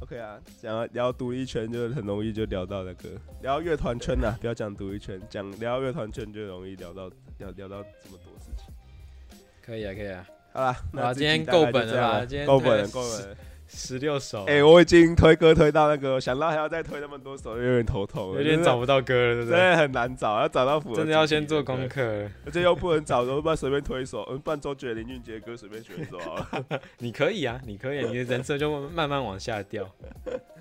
A: OK 啊，讲到聊独立圈就很容易就聊到那个聊乐团圈呐、不要讲独立圈，讲聊乐团圈就容易聊到聊聊到这么多事情。
B: 可以啊，可以啊，
A: 好啦，那
B: 今天够本了吧今天
A: 够本够本了。
B: 十六首，
A: 哎、我已经推歌推到那个，想到还要再推那么多首，有点头痛，
B: 有点找不到歌了，对不对？
A: 真的很难找，要找到符合
B: 真的要先做功课。
A: 而且又不能找，要不然随便推一首，嗯，不然周杰、林俊杰的歌随便选一首好了。
B: 你可以啊，你可以，你的人设就慢慢往下掉，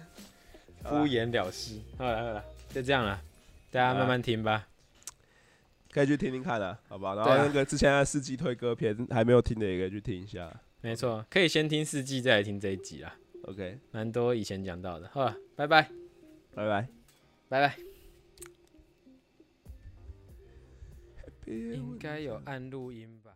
B: 敷衍了事。好了好了，就这样了，大家慢慢听吧。
A: 可以去听听看啊，好吧？然后那个之前的四季推歌片还没有听的，也可以去听一下。
B: 没错可以先听四季再来听这一集啦。
A: Ok
B: 蛮多以前讲到的好了拜拜。
A: 拜拜。
B: 拜拜。应该有按录音吧。